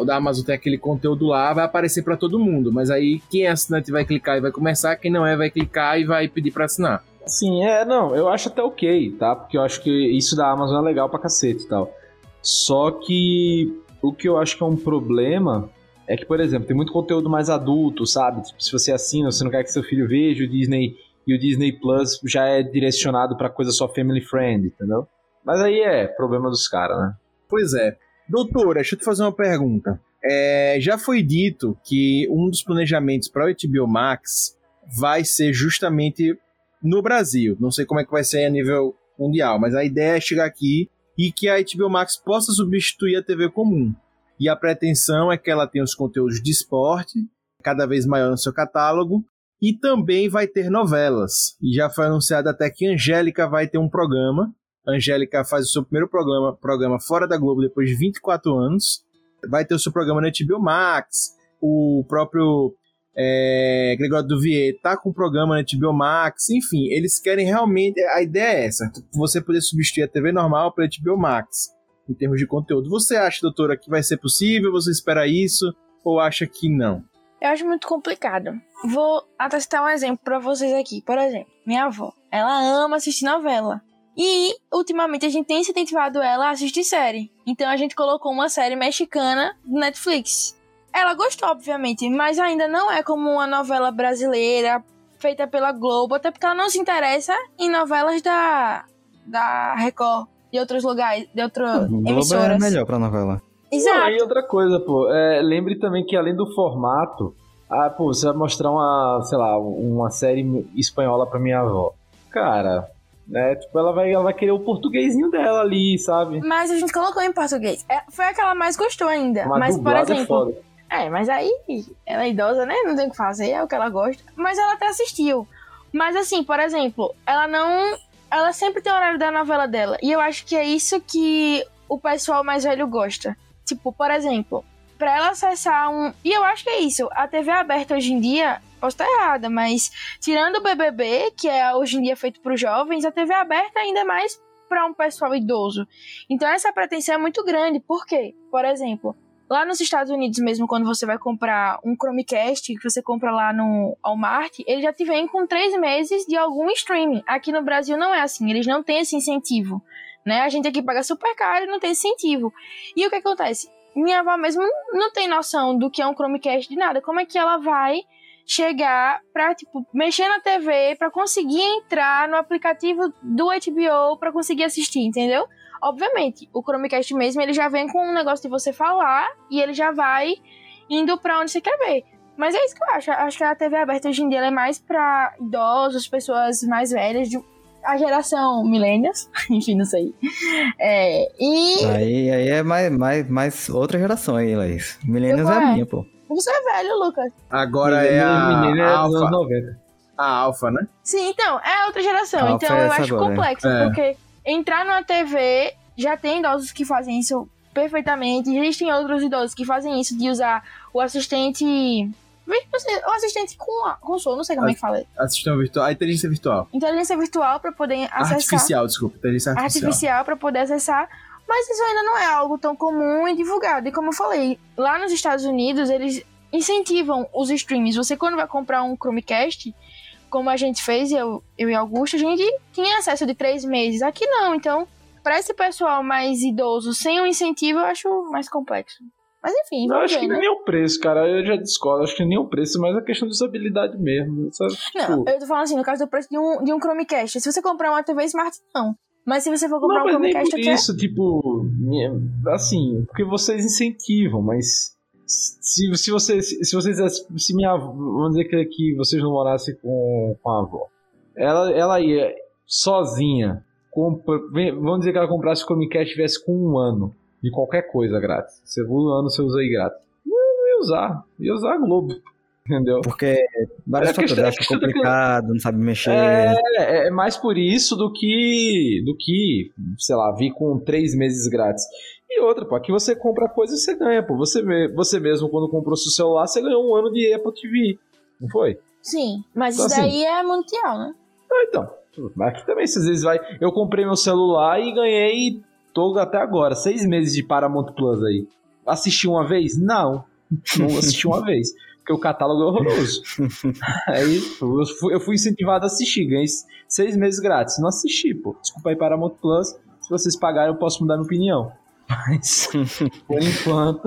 O da Amazon tem aquele conteúdo lá, vai aparecer pra todo mundo. Mas aí quem é assinante vai clicar e vai começar, quem não é vai clicar e vai pedir pra assinar. Sim, é, não, eu acho até ok, tá? Porque eu acho que isso da Amazon é legal pra cacete e tal. Só que o que eu acho que é um problema é que, por exemplo, tem muito conteúdo mais adulto, sabe? Tipo, se você assina, você não quer que seu filho veja o Disney e o Disney Plus já é direcionado para coisa só family friend, entendeu? Mas aí é problema dos caras, né? Pois é. Doutora, deixa eu te fazer uma pergunta. É, já foi dito que um dos planejamentos para o HBO Max vai ser justamente no Brasil. Não sei como é que vai ser a nível mundial, mas a ideia é chegar aqui e que a HBO Max possa substituir a TV comum. E a pretensão é que ela tenha os conteúdos de esporte cada vez maior no seu catálogo e também vai ter novelas. E já foi anunciado até que Angélica vai ter um programa. Angélica faz o seu primeiro programa, programa fora da Globo depois de 24 anos. Vai ter o seu programa na HBO Max. O próprio é, Gregório Duvier tá com um programa na HBO Max. Enfim, eles querem realmente. A ideia é essa: você poder substituir a TV normal pela HBO Max em termos de conteúdo. Você acha, doutora, que vai ser possível? Você espera isso? Ou acha que não? Eu acho muito complicado. Vou até citar um exemplo para vocês aqui. Por exemplo, minha avó. Ela ama assistir novela. E, ultimamente, a gente tem incentivado ela a assistir série. Então, a gente colocou uma série mexicana no Netflix. Ela gostou, obviamente, mas ainda não é como uma novela brasileira feita pela Globo, até porque ela não se interessa em novelas da, da Record e outros lugares, de outras Globo é emissoras. melhor pra novela. Exato. Não, e outra coisa, pô, é, lembre também que além do formato, ah, pô, você vai mostrar uma, sei lá, uma série espanhola pra minha avó. Cara, né, tipo, ela vai, ela vai querer o portuguesinho dela ali, sabe? Mas a gente colocou em português. É, foi a que ela mais gostou ainda. Mas, mas, por é exemplo. foda. É, mas aí ela é idosa, né? Não tem o que fazer, é o que ela gosta. Mas ela até assistiu. Mas assim, por exemplo, ela não. Ela sempre tem o horário da novela dela. E eu acho que é isso que o pessoal mais velho gosta. Tipo, por exemplo, pra ela acessar um. E eu acho que é isso. A TV aberta hoje em dia, posso estar errada, mas tirando o BBB, que é hoje em dia feito pros jovens, a TV aberta ainda é mais para um pessoal idoso. Então essa pretensão é muito grande. Por quê? Por exemplo, Lá nos Estados Unidos mesmo, quando você vai comprar um Chromecast, que você compra lá no Walmart, ele já te vem com três meses de algum streaming. Aqui no Brasil não é assim, eles não têm esse incentivo. Né? A gente aqui paga super caro e não tem incentivo. E o que acontece? Minha avó mesmo não tem noção do que é um Chromecast de nada. Como é que ela vai chegar pra, tipo, mexer na TV pra conseguir entrar no aplicativo do HBO pra conseguir assistir, entendeu? Obviamente, o Chromecast mesmo, ele já vem com um negócio de você falar e ele já vai indo pra onde você quer ver. Mas é isso que eu acho. Acho que a TV aberta hoje em dia é mais pra idosos, pessoas mais velhas, de a geração millennials, enfim, não sei. É, e Aí, aí é mais, mais, mais outra geração aí, Laís. Millennials é a minha, pô. você é velho, Lucas. Agora é a, é a. 90. A Alpha, né? Sim, então, é outra geração. Então foi eu acho agora, complexo, é. porque entrar numa TV já tem idosos que fazem isso perfeitamente. Existem outros idosos que fazem isso de usar o assistente. O assistente com, a- com som, não sei como é que fala. Assistente virtual. A inteligência virtual. Inteligência virtual para poder acessar. Artificial, desculpa. Inteligência artificial. artificial para poder acessar, mas isso ainda não é algo tão comum e divulgado. E como eu falei, lá nos Estados Unidos eles incentivam os streams. Você quando vai comprar um Chromecast, como a gente fez, eu, eu e Augusto, a gente tinha acesso de três meses. Aqui não, então para esse pessoal mais idoso sem um incentivo eu acho mais complexo. Mas enfim, Eu vamos acho ver, que né? nem o preço, cara. Eu já discordo. Acho que nem o preço, mas a questão de usabilidade mesmo. Sabe? Não, Tipo, eu tô falando assim, no caso do preço de um, de um Chromecast. Se você comprar uma TV Smart, não. Mas se você for comprar não, um mas nem Chromecast por aqui, é- isso, tipo, assim, porque vocês incentivam, mas se, se vocês, se vocês, se minha, vamos dizer que, que vocês não morassem com, com a avó, ela, ela ia sozinha, compra, vamos dizer que ela comprasse o Chromecast e tivesse com um ano de qualquer coisa grátis, você um ano você usa aí grátis, não ia usar, ia usar a Globo, entendeu? Porque vários É fatores, questão- é acha questão daquilo- complicado, não sabe mexer. É, é mais por isso do que, do que, sei lá, vir com três meses grátis. E outra, pô, aqui você compra coisa e você ganha, pô. Você, você mesmo, quando comprou seu celular, você ganhou um ano de Apple TV. Não foi? Sim, mas Então, isso daí é mundial, né? Ah, então. Mas aqui também, se às vezes vai. Eu comprei meu celular e ganhei. Tô até agora, seis meses de Paramount Plus aí. Assisti uma vez? Não. Não assisti uma vez. Porque o catálogo é horroroso. aí eu fui, eu fui incentivado a assistir. Ganhei seis meses grátis. Não assisti, pô. Desculpa aí, Paramount Plus. Se vocês pagarem, eu posso mudar minha opinião. Mas, por enquanto,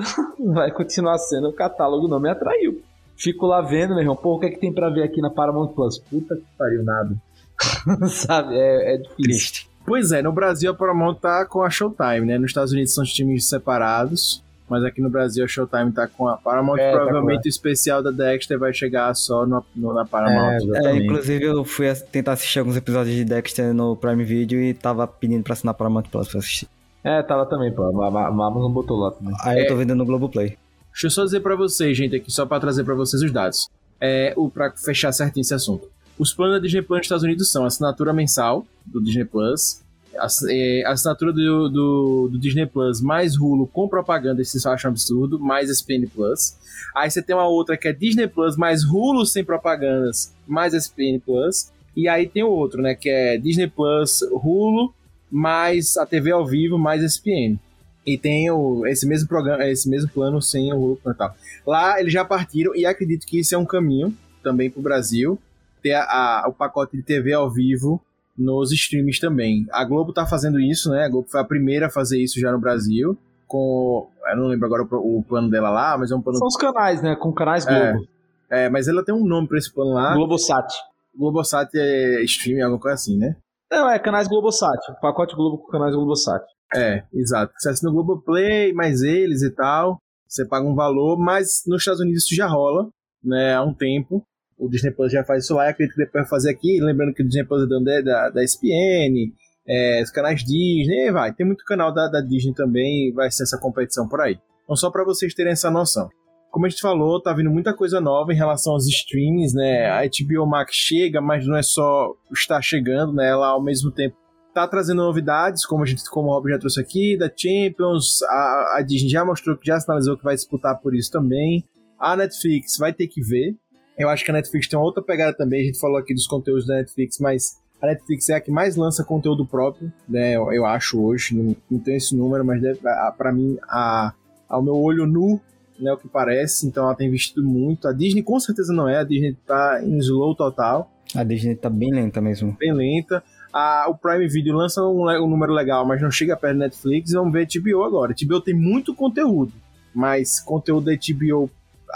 vai continuar sendo o catálogo não me atraiu. Fico lá vendo, meu irmão, pô, o que é que tem pra ver aqui na Paramount Plus? Puta que pariu, nada. Sabe, é, é difícil. Triste. Pois é, no Brasil a Paramount tá com a Showtime, né? Nos Estados Unidos são os times separados, mas aqui no Brasil a Showtime tá com a Paramount. É, tá provavelmente com o especial da Dexter vai chegar só no, no- na Paramount. É, É, inclusive eu fui tentar assistir alguns episódios de Dexter no Prime Video e tava pedindo pra assinar Paramount Plus pra assistir. É, tá lá também, pô. A, a, a Amazon botou lá também. Aí É. eu tô vendo no Globoplay. Deixa eu só dizer pra vocês, gente, aqui, só pra trazer pra vocês os dados. É, o, pra fechar certinho esse assunto. Os planos da Disney Plus nos Estados Unidos são assinatura mensal do Disney Plus, ass- é, assinatura do, do, do Disney Plus mais Hulu com propaganda, isso vocês acham absurdo, mais SPN Plus. Aí você tem uma outra que é Disney Plus mais Hulu sem propagandas, mais SPN Plus. E aí tem o outro, né, que é Disney Plus, Hulu, mais a TV ao vivo, mais SPN. E tem o, esse mesmo programa, esse mesmo plano sem o Hulu e tal. Lá eles já partiram e acredito que isso é um caminho também para o Brasil ter a, a- o pacote de TV ao vivo nos streams também. A Globo tá fazendo isso, né? A Globo foi a primeira a fazer isso já no Brasil. Com. Eu não lembro agora o, o plano dela lá, mas é um plano. São os canais, né? Com canais É. Globo. É, mas ela tem um nome para esse plano lá. Globosat. Globosat é streaming, alguma coisa assim, né? Não, é canais Globosat. Pacote Globo com canais Globosat. É, exato. Você assina o Globoplay, mais eles e tal. Você paga um valor, mas nos Estados Unidos isso já rola, né? Há um tempo. O Disney Plus já faz isso lá, e acredito que depois vai fazer aqui. Lembrando que o Disney Plus é dono da, da, ESPN, é, os canais Disney, vai. Tem muito canal da, da Disney também, vai ser essa competição por aí. Então, só para vocês terem essa noção. Como a gente falou, tá vindo muita coisa nova em relação aos streams, né? A HBO Max chega, mas não é só estar chegando, né? Ela ao mesmo tempo tá trazendo novidades, como a gente, como o Rob já trouxe aqui, da Champions, a, a Disney já mostrou que já sinalizou que vai disputar por isso também. A Netflix vai ter que ver. Eu acho que a Netflix tem uma outra pegada também. A gente falou aqui dos conteúdos da Netflix, mas a Netflix é a que mais lança conteúdo próprio, né? Eu, eu acho hoje. Não, não tenho esse número, mas deve, a, pra mim, a, ao meu olho nu, né? O que parece. Então ela tem investido muito. A Disney com certeza não é. A Disney tá em slow total A Disney tá bem lenta mesmo. bem lenta. A, o Prime Video lança um, um número legal, mas não chega perto da Netflix. Vamos ver a HBO agora. A HBO tem muito conteúdo, mas conteúdo da HBO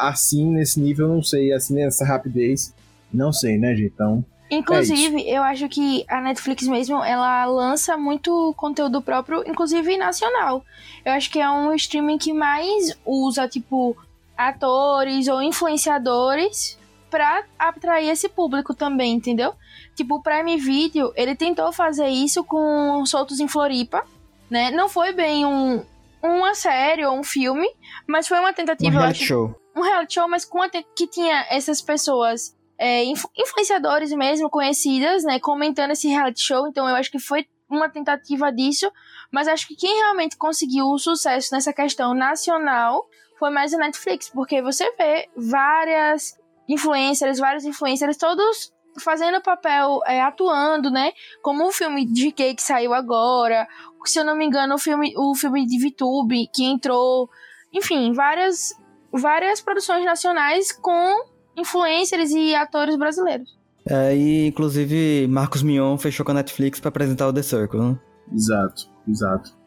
assim, nesse nível, não sei, assim, nessa rapidez. Não sei, né, gente? Então, Inclusive, eu acho que a Netflix mesmo, ela lança muito conteúdo próprio, inclusive nacional. Eu acho que é um streaming que mais usa, tipo, atores ou influenciadores pra atrair esse público também, entendeu? Tipo, o Prime Video, ele tentou fazer isso com Soltos em Floripa, né? Não foi bem um, uma série ou um filme, mas foi uma Um tentativa, reality acho, show. Um reality show, mas com que tinha essas pessoas é, influ- influenciadores mesmo conhecidas, né, comentando esse reality show. Então eu acho que foi uma tentativa disso, mas acho que quem realmente conseguiu o sucesso nessa questão nacional foi mais a Netflix, porque você vê várias influencers, vários influencers, todos fazendo papel, é, atuando, né? Como o filme de Gay que saiu agora, se eu não me engano, o filme, o filme de VTube que entrou, enfim, várias várias produções nacionais com influencers e atores brasileiros. É, e inclusive Marcos Mion fechou com a Netflix pra apresentar o The Circle, né? exato, exato.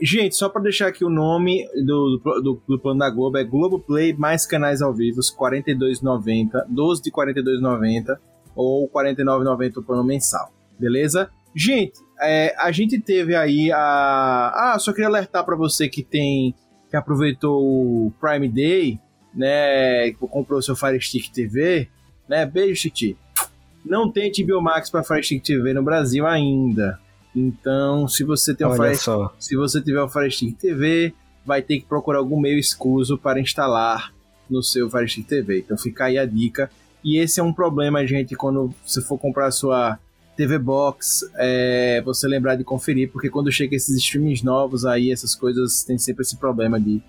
Gente, só para deixar aqui o nome do, do, do plano da Globo, é Globoplay mais canais ao vivo, 42,90, 12 de 42,90 ou 49,90 o plano mensal, beleza? Gente, é, a gente teve aí a... Ah, só queria alertar para você que tem... que aproveitou o Prime Day, né, comprou seu Fire Stick TV, né, beijo, Titi. Não tem HBO Max para Fire Stick TV no Brasil ainda. Então, se você tem um Olha Fire só. se você tiver o Fire Stick TV, vai ter que procurar algum meio escuso para instalar no seu Fire Stick TV. Então fica aí a dica. E esse é um problema, gente, quando você for comprar sua TV Box, é, você lembrar de conferir, porque quando chega esses streamings novos aí, essas coisas, tem sempre esse problema de,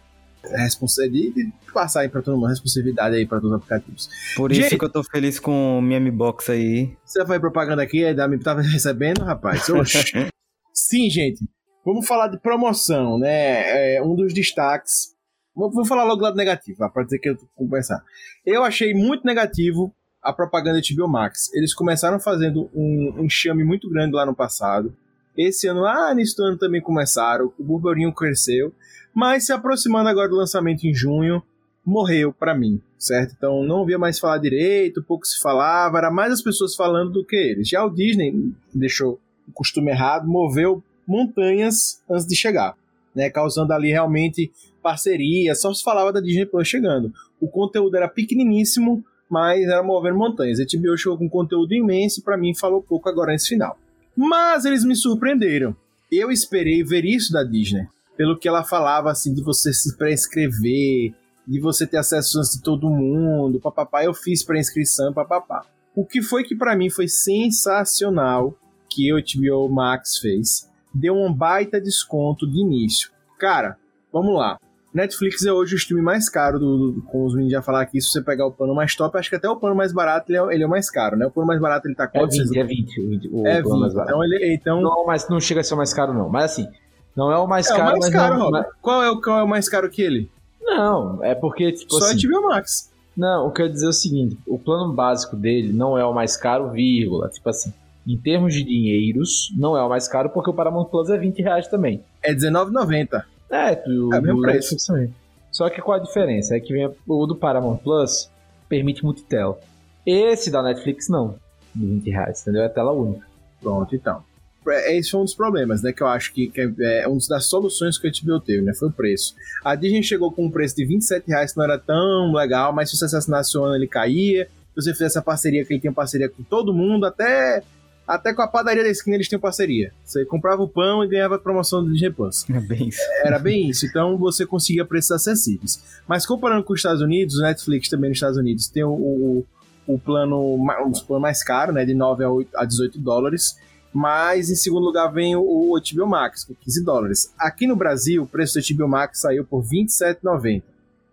responsa- de, de passar aí para todo mundo, responsabilidade aí para todos os aplicativos. Por Gente- isso que eu tô feliz com o Miami Box aí. Você vai propaganda aqui, aí me tava recebendo, rapaz? Sim, gente. Vamos falar de promoção, né? É, um dos destaques. Vou, vou falar logo do lado negativo, pra dizer que eu vou começar. Eu achei muito negativo a propaganda de HBO Max. Eles começaram fazendo um um enxame muito grande lá no passado. Esse ano, ah, nesse ano também começaram, o burburinho cresceu, mas se aproximando agora do lançamento em junho, morreu para mim, certo? Então não ouvia mais falar direito, pouco se falava, era mais as pessoas falando do que eles. Já o Disney deixou o costume errado, moveu montanhas antes de chegar, né? Causando ali realmente parceria, só se falava da Disney Plus chegando. O conteúdo era pequeniníssimo, mas era movendo montanhas. A HBO chegou com conteúdo imenso e para mim falou pouco agora nesse final. Mas eles me surpreenderam. Eu esperei ver isso da Disney, pelo que ela falava assim de você se prescrever, de você ter acesso antes de todo mundo, papapá, eu fiz pré-inscrição, papapá. O que foi que para mim foi sensacional que o HBO Max fez, deu um baita desconto de início. Cara, vamos lá. Netflix é hoje o stream mais caro, do, do, como os meninos já falaram aqui, se você pegar o plano mais top, acho que até o plano mais barato ele é, ele é o mais caro, né? O plano mais barato ele tá quanto? É 20, é 20, o, é 20, mais barato. Então, ele, então... Não, mas não chega a ser o mais caro não, mas assim, não é o mais é caro, o mais caro, não, mas... qual, é o, qual é o mais caro que ele? Não, é porque, tipo Só assim... Só HBO Max. Não, o que eu ia dizer é o seguinte, o plano básico dele não é o mais caro, vírgula, tipo assim, em termos de dinheiros, não é o mais caro porque o Paramount Plus é 20 reais também. É R$19,90. É, tu, é o mesmo preço. Também. Só que qual a diferença? É que vem o do Paramount Plus permite multitela. Esse da Netflix não. De 20 reais, entendeu? É tela única. Pronto, então. É, esse foi um dos problemas, né? Que eu acho que, que é, é uma das soluções que a HBO teve, né? Foi o preço. A Disney chegou com um preço de 27 reais, que não era tão legal, mas se você assassinasse o ano, ele caía. Se você fizesse essa parceria, que ele tem parceria com todo mundo, até até com a padaria da esquina eles tinham parceria. Você comprava o pão e ganhava a promoção do Disney Plus. Era bem isso. Era bem isso. Então você conseguia preços acessíveis. Mas comparando com os Estados Unidos, o Netflix também nos Estados Unidos tem o, o, o plano, um plano mais caro, né? De 9 a, 8, a 18 dólares. Mas em segundo lugar vem o, o HBO Max, com 15 dólares. Aqui no Brasil, o preço do HBO Max saiu por 27,90.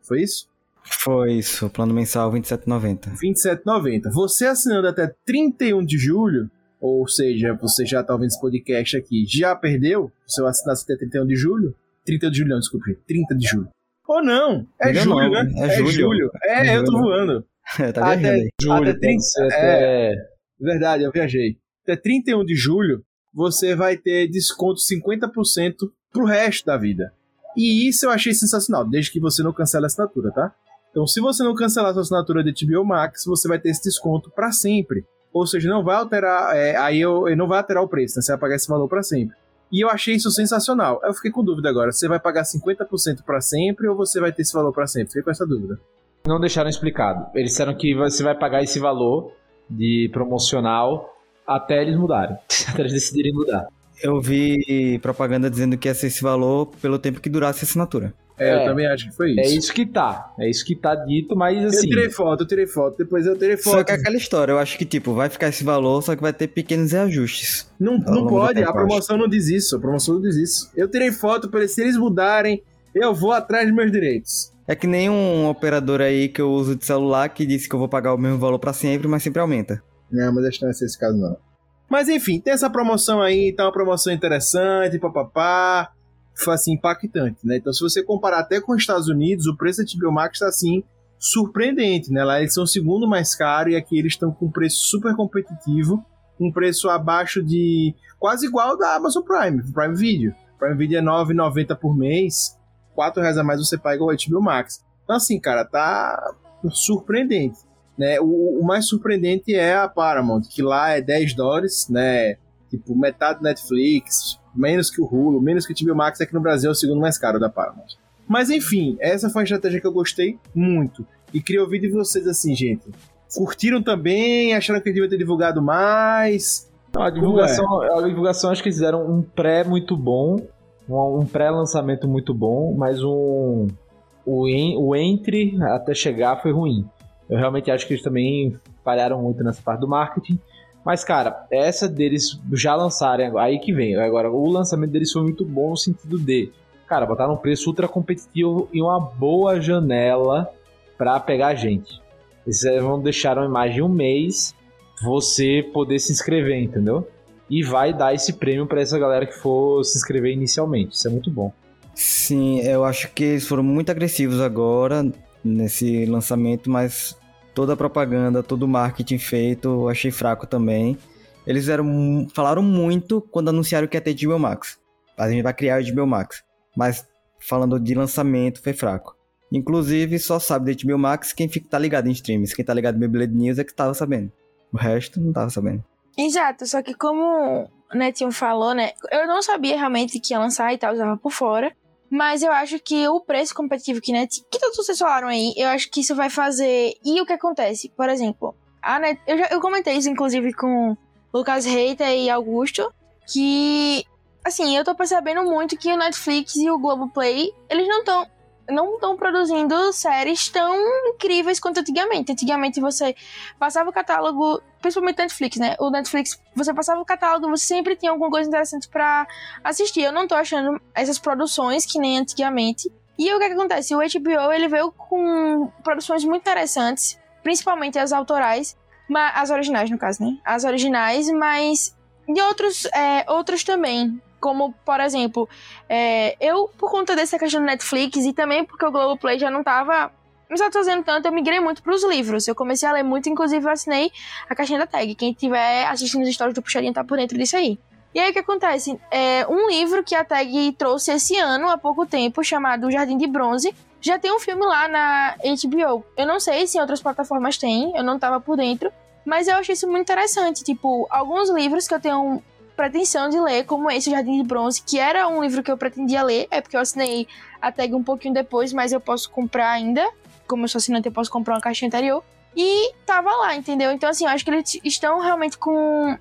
Foi isso? Foi isso, o plano mensal 27,90. 27,90. Você assinando até 31 de julho, ou seja, você já tá ouvindo esse podcast aqui, já perdeu seu assinato até 31 de julho? 30 de julho, não, desculpe, 30 de julho. Ou não, é julho, não, né? É, é julho. julho. É, é eu tô voando. tá até, julho, até 30, é, verdade, eu viajei. Até 31 de julho, você vai ter desconto 50% pro resto da vida. E isso eu achei sensacional, desde que você não cancele a assinatura, tá? Então, se você não cancelar a sua assinatura de HBO Max, você vai ter esse desconto para sempre. Ou seja, não vai alterar, é, aí eu, eu, não vai alterar o preço, né? Você vai pagar esse valor para sempre. E eu achei isso sensacional. Eu fiquei com dúvida agora, você vai pagar 50% para sempre ou você vai ter esse valor para sempre? Fiquei com essa dúvida. Não deixaram explicado. Eles disseram que você vai pagar esse valor de promocional até eles mudarem, até eles decidirem mudar. Eu vi propaganda dizendo que ia ser esse valor pelo tempo que durasse a assinatura. É, eu é. também acho que foi é isso. É isso que tá. É isso que tá dito, mas assim. Eu tirei foto, eu tirei foto, depois eu tirei foto. Só que é aquela história, eu acho que, tipo, vai ficar esse valor, só que vai ter pequenos reajustes. Não, não pode, a promoção não diz isso, a promoção não diz isso. Eu tirei foto para se eles mudarem, eu vou atrás dos meus direitos. É que nem um operador aí que eu uso de celular que disse que eu vou pagar o mesmo valor para sempre, mas sempre aumenta. Não, mas acho que não é esse caso não. Mas enfim, tem essa promoção aí, tá uma promoção interessante, papapá assim impactante, né? Então, se você comparar até com os Estados Unidos, o preço da HBO Max está assim surpreendente, né? Lá eles são o segundo mais caro e aqui eles estão com um preço super competitivo, um preço abaixo de quase igual da Amazon Prime, Prime Video. Prime Video é 9,90 por mês, 4 reais a mais você paga o HBO Max. Então assim, cara, tá surpreendente, né? O, o mais surpreendente é a Paramount, que lá é 10 dólares, né? Tipo, metade Netflix, menos que o Hulu, menos que o HBO Max, aqui no Brasil é o segundo mais caro da Paramount. Mas enfim, essa foi uma estratégia que eu gostei muito. E queria ouvir de vocês assim, gente. Curtiram também? Acharam que devia ter divulgado mais? a divulgação, é? a divulgação acho que eles fizeram um pré muito bom, um, um pré-lançamento muito bom, mas um o, en, o entre até chegar foi ruim. Eu realmente acho que eles também falharam muito nessa parte do marketing. Mas, cara, essa deles já lançarem, aí que vem. Agora, o lançamento deles foi muito bom no sentido de, cara, botaram um preço ultra competitivo e uma boa janela para pegar a gente. Eles vão deixar mais de um mês você poder se inscrever, entendeu? E vai dar esse prêmio para essa galera que for se inscrever inicialmente. Isso é muito bom. Sim, eu acho que eles foram muito agressivos agora nesse lançamento, mas toda a propaganda, todo o marketing feito, eu achei fraco também. Eles eram, falaram muito quando anunciaram que ia ter HBO Max. A gente vai criar o HBO Max. Mas falando de lançamento, foi fraco. Inclusive, só sabe de HBO Max quem fica, tá ligado em streams. Quem tá ligado em Beyblade News é que tava sabendo. O resto não tava sabendo. Exato, só que como o Netinho falou, né? Eu não sabia realmente que ia lançar e tal, usava por fora. Mas eu acho que o preço competitivo que, Net, que todos vocês falaram aí, eu acho que isso vai fazer. E o que acontece? Por exemplo, a Net, eu, já, eu comentei isso, inclusive, com Lucas Reita e Augusto, que. Assim, eu tô percebendo muito que o Netflix e o Globoplay, eles não estão não estão produzindo séries tão incríveis quanto antigamente. Antigamente você passava o catálogo, principalmente Netflix, né? O Netflix, você passava o catálogo, você sempre tinha alguma coisa interessante para assistir. Eu não tô achando essas produções que nem antigamente. E o que, é que acontece? O HBO ele veio com produções muito interessantes, principalmente as autorais, as originais no caso, né? As originais, mas de outros, é, outros também. Como, por exemplo, é, eu, por conta dessa questão do Netflix e também porque o Globoplay já não tava me satisfazendo tanto, eu migrei muito para os livros. Eu comecei a ler muito, inclusive eu assinei a caixinha da tag. Quem tiver assistindo as histórias do Puxadinho tá por dentro disso aí. E aí o que acontece? É um livro que a tag trouxe esse ano, há pouco tempo, chamado Jardim de Bronze. Já tem um filme lá na HBO. Eu não sei se em outras plataformas tem, eu não tava por dentro. Mas eu achei isso muito interessante. Tipo, alguns livros que eu tenho pretensão de ler, como esse Jardim de Bronze, que era um livro que eu pretendia ler, é porque eu assinei a tag um pouquinho depois, mas eu posso comprar ainda. Como eu sou assinante, eu posso comprar uma caixa anterior. E tava lá, entendeu? Então, assim, eu acho que eles estão realmente com,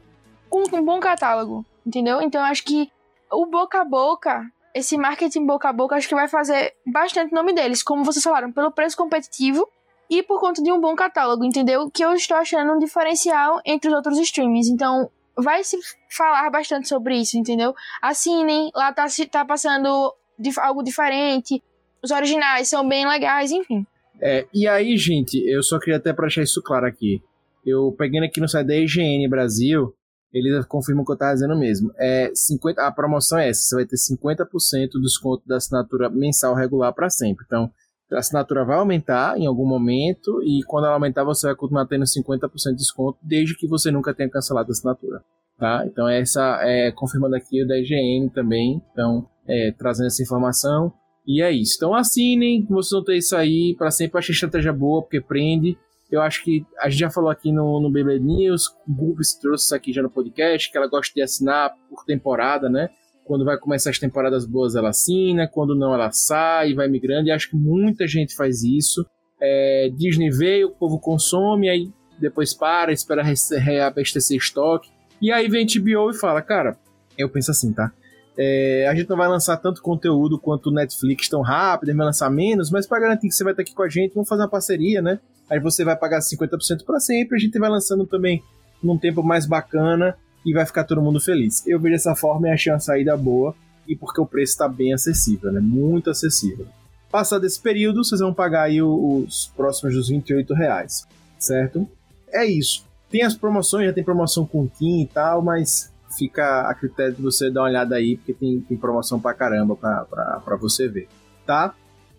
com um bom catálogo, entendeu? Então, eu acho que o boca a boca, esse marketing boca a boca, acho que vai fazer bastante nome deles, como vocês falaram, pelo preço competitivo e por conta de um bom catálogo, entendeu? Que eu estou achando um diferencial entre os outros streamings. Então, vai se falar bastante sobre isso, entendeu? Assinem, lá tá, tá passando algo diferente, os originais são bem legais, enfim. É, e aí, gente, eu só queria até pra deixar isso claro aqui. Eu peguei aqui no site da IGN Brasil, eles confirmam o que eu tava dizendo mesmo. É 50, a promoção é essa, você vai ter 50% do desconto da assinatura mensal regular para sempre. Então, a assinatura vai aumentar em algum momento e quando ela aumentar você vai continuar tendo 50% de desconto desde que você nunca tenha cancelado a assinatura. Tá? Então essa é confirmando aqui o da IGN também, então é, trazendo essa informação e é isso. Então assinem, vocês vão ter isso aí para sempre. Achei estratégia boa porque prende. Eu acho que a gente já falou aqui no, no BB News, o Gubs trouxe isso aqui já no podcast, que ela gosta de assinar por temporada, né? Quando vai começar as temporadas boas, ela assina. Quando não, ela sai, vai migrando. E acho que muita gente faz isso. É, Disney veio, o povo consome, aí depois para, espera reabastecer estoque. E aí vem HBO e fala, cara, eu penso assim, tá? É, a gente não vai lançar tanto conteúdo quanto o Netflix tão rápido, vai lançar menos, mas para garantir que você vai estar aqui com a gente, vamos fazer uma parceria, né? Aí você vai pagar 50% para sempre, a gente vai lançando também num tempo mais bacana e vai ficar todo mundo feliz. Eu vejo dessa forma e achei uma saída boa e porque o preço está bem acessível, né? Muito acessível. Passado esse período, vocês vão pagar aí os próximos dos 28 reais, certo? É isso. Tem as promoções, já tem promoção com Kim e tal, mas fica a critério de você dar uma olhada aí, porque tem, tem promoção pra caramba pra, pra, pra você ver, tá?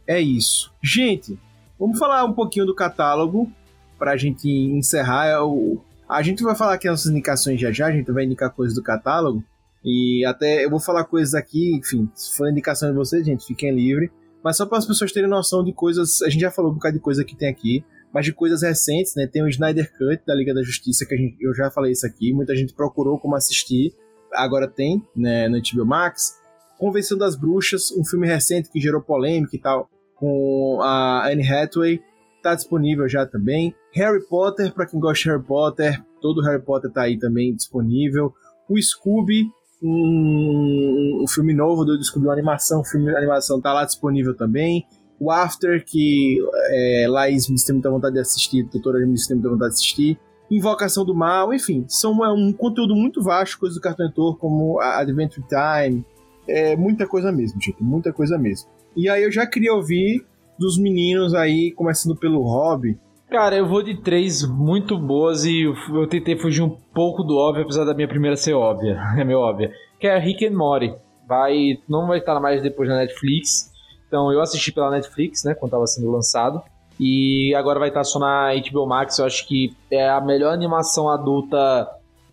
É isso. Gente, vamos falar um pouquinho do catálogo pra gente encerrar. É o, a gente vai falar aqui as nossas indicações já já, a gente vai indicar coisas do catálogo. E até eu vou falar coisas aqui, enfim, se for indicação de vocês, gente, fiquem livre. Mas só para as pessoas terem noção de coisas, a gente já falou um bocado de coisa que tem aqui, mas de coisas recentes, né? Tem o Snyder Cut da Liga da Justiça, que gente, eu já falei isso aqui, muita gente procurou como assistir, agora tem, né, no HBO Max. Convenção das Bruxas, um filme recente que gerou polêmica e tal, com a Anne Hathaway, tá disponível já também. Harry Potter, para quem gosta de Harry Potter, todo Harry Potter tá aí também disponível. O Scooby, um, um filme novo do Scooby, uma animação, um filme de animação tá lá disponível também. O After, que é, Laís me tem muita vontade de assistir, doutora me tem muita vontade de assistir. Invocação do Mal, enfim, são é um conteúdo muito vasto, coisas do Cartoon Network, como Adventure Time, é muita coisa mesmo, gente, muita coisa mesmo. E aí eu já queria ouvir dos meninos aí, começando pelo Hobby. Cara, eu vou de três muito boas e eu tentei fugir um pouco do óbvio, apesar da minha primeira ser óbvia, é meio óbvia. Que é Rick and Morty. Vai, não vai estar mais depois na Netflix. Então eu assisti pela Netflix, né, quando estava sendo lançado. E agora vai estar só na HBO Max. Eu acho que é a melhor animação adulta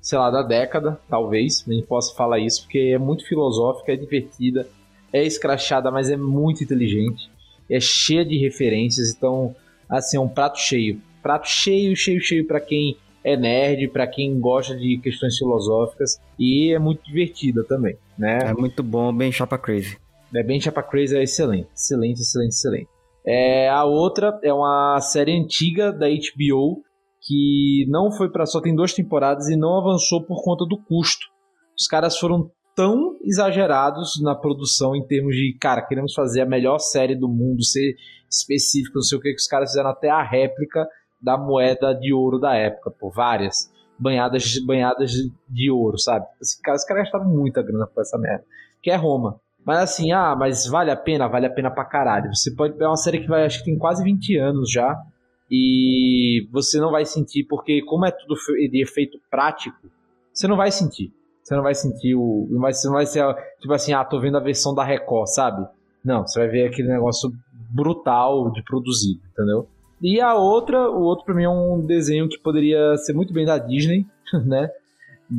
sei lá, da década, talvez, nem posso falar isso, porque é muito filosófica, é divertida, é escrachada, mas é muito inteligente, é cheia de referências, então, assim, é um prato cheio. Prato cheio, cheio, cheio para quem é nerd, para quem gosta de questões filosóficas, e é muito divertida também, né? É muito bom, bem chapa crazy. É bem chapa crazy, é excelente, excelente, excelente, excelente. É, a outra é uma série antiga da HBO, que não foi para só tem duas temporadas e não avançou por conta do custo. Os caras foram tão exagerados na produção em termos de, cara, queremos fazer a melhor série do mundo, ser específico, não sei o que, que os caras fizeram até a réplica da moeda de ouro da época, por várias banhadas, banhadas de ouro, sabe? Assim, cara, os caras gastaram muita grana com essa merda, que é Roma. Mas assim, ah, mas vale a pena? Vale a pena pra caralho. Você pode. É uma série que vai, acho que tem quase 20 anos já e você não vai sentir, porque como é tudo de efeito prático, você não vai sentir. Você não vai sentir o. Vai, não vai ser tipo assim, ah, tô vendo a versão da Record, sabe? Não, você vai ver aquele negócio brutal de produzido, entendeu? E a outra, o outro pra mim é um desenho que poderia ser muito bem da Disney, né?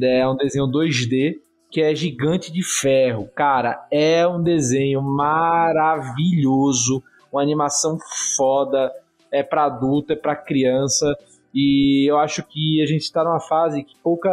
É um desenho 2D que é Gigante de Ferro. Cara, é um desenho maravilhoso, uma animação foda é para adulto, é para criança. E eu acho que a gente está numa fase que pouca.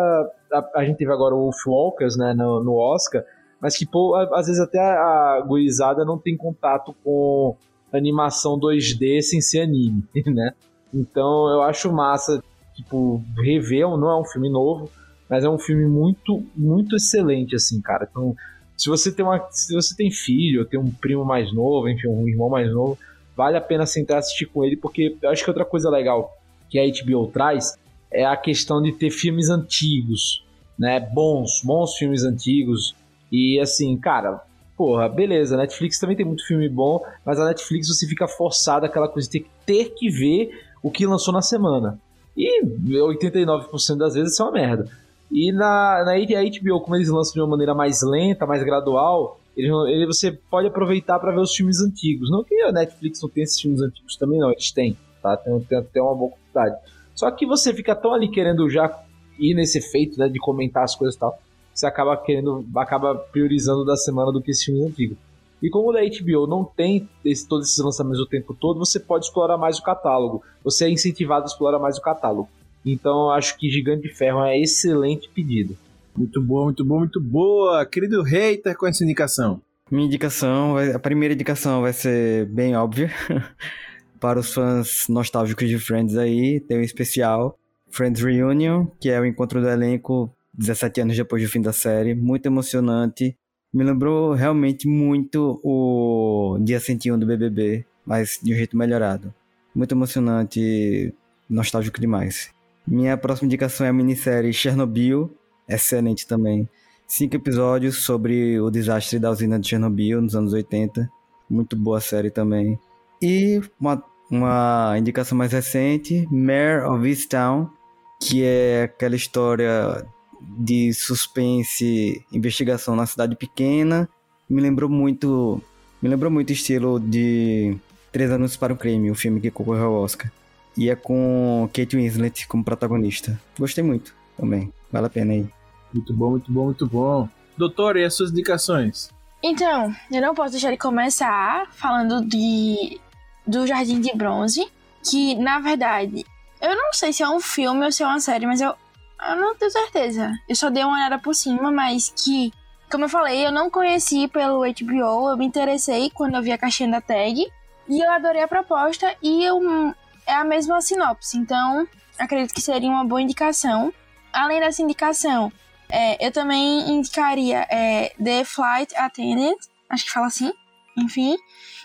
A, a, gente teve agora o Wolfwalkers né, no, no Oscar, mas que pô, às vezes até a, a gurizada não tem contato com animação 2D sem ser anime, né? Então eu acho massa, tipo, rever, não é um filme novo, mas é um filme muito, muito excelente, assim, cara. Então, se você tem uma. Se você tem filho, tem um primo mais novo, enfim, um irmão mais novo, vale a pena sentar e assistir com ele, porque eu acho que outra coisa legal que a HBO traz é a questão de ter filmes antigos, né? Bons, bons filmes antigos. E assim, cara, porra, beleza, Netflix também tem muito filme bom, mas a Netflix você fica forçado aquela coisa de ter que ver o que lançou na semana. E 89% das vezes isso é uma merda. E na, na HBO, como eles lançam de uma maneira mais lenta, mais gradual, ele, ele, você pode aproveitar para ver os filmes antigos. Não que a Netflix não tenha esses filmes antigos também, não. Eles têm, tá? Tem, tem até uma boa quantidade. Só que você fica tão ali querendo já ir nesse efeito, né? De comentar as coisas e tal. Você acaba querendo, acaba priorizando da semana do que esses filmes antigos. E como o da HBO não tem esse, todos esses lançamentos o tempo todo, você pode explorar mais o catálogo. Você é incentivado a explorar mais o catálogo. Então eu acho que Gigante de Ferro é um excelente pedido. Muito boa, muito boa, muito boa. Querido hater, qual é a sua indicação? Minha indicação, a primeira indicação vai ser bem óbvia. Para os fãs nostálgicos de Friends aí, tem um especial. Friends Reunion, que é o encontro do elenco 17 anos depois do fim da série. Muito emocionante. Me lembrou realmente muito o dia 101 do BBB, mas de um jeito melhorado. Muito emocionante, nostálgico demais. Minha próxima indicação é a minissérie Chernobyl, excelente também. Cinco episódios sobre o desastre da usina de Chernobyl nos anos 80. Muito boa série também. E uma, uma indicação mais recente, Mare of Easttown, que é aquela história de suspense, investigação na cidade pequena. Me lembrou muito, me lembrou muito o estilo de Três Anúncios para o Crime, o filme que concorreu ao Oscar. E é com Kate Winslet como protagonista. Gostei muito também. Vale a pena aí. Muito bom, muito bom, muito bom. Doutor, e as suas indicações? Então, eu não posso deixar de começar falando de do Jardim de Bronze, que na verdade, eu não sei se é um filme ou se é uma série, mas eu, eu não tenho certeza. Eu só dei uma olhada por cima, mas que, como eu falei, eu não conheci pelo HBO, eu me interessei quando eu vi a caixinha da tag e eu adorei a proposta e eu, é a mesma sinopse, então acredito que seria uma boa indicação. Além dessa indicação, é, eu também indicaria é, The Flight Attendant, acho que fala assim, enfim,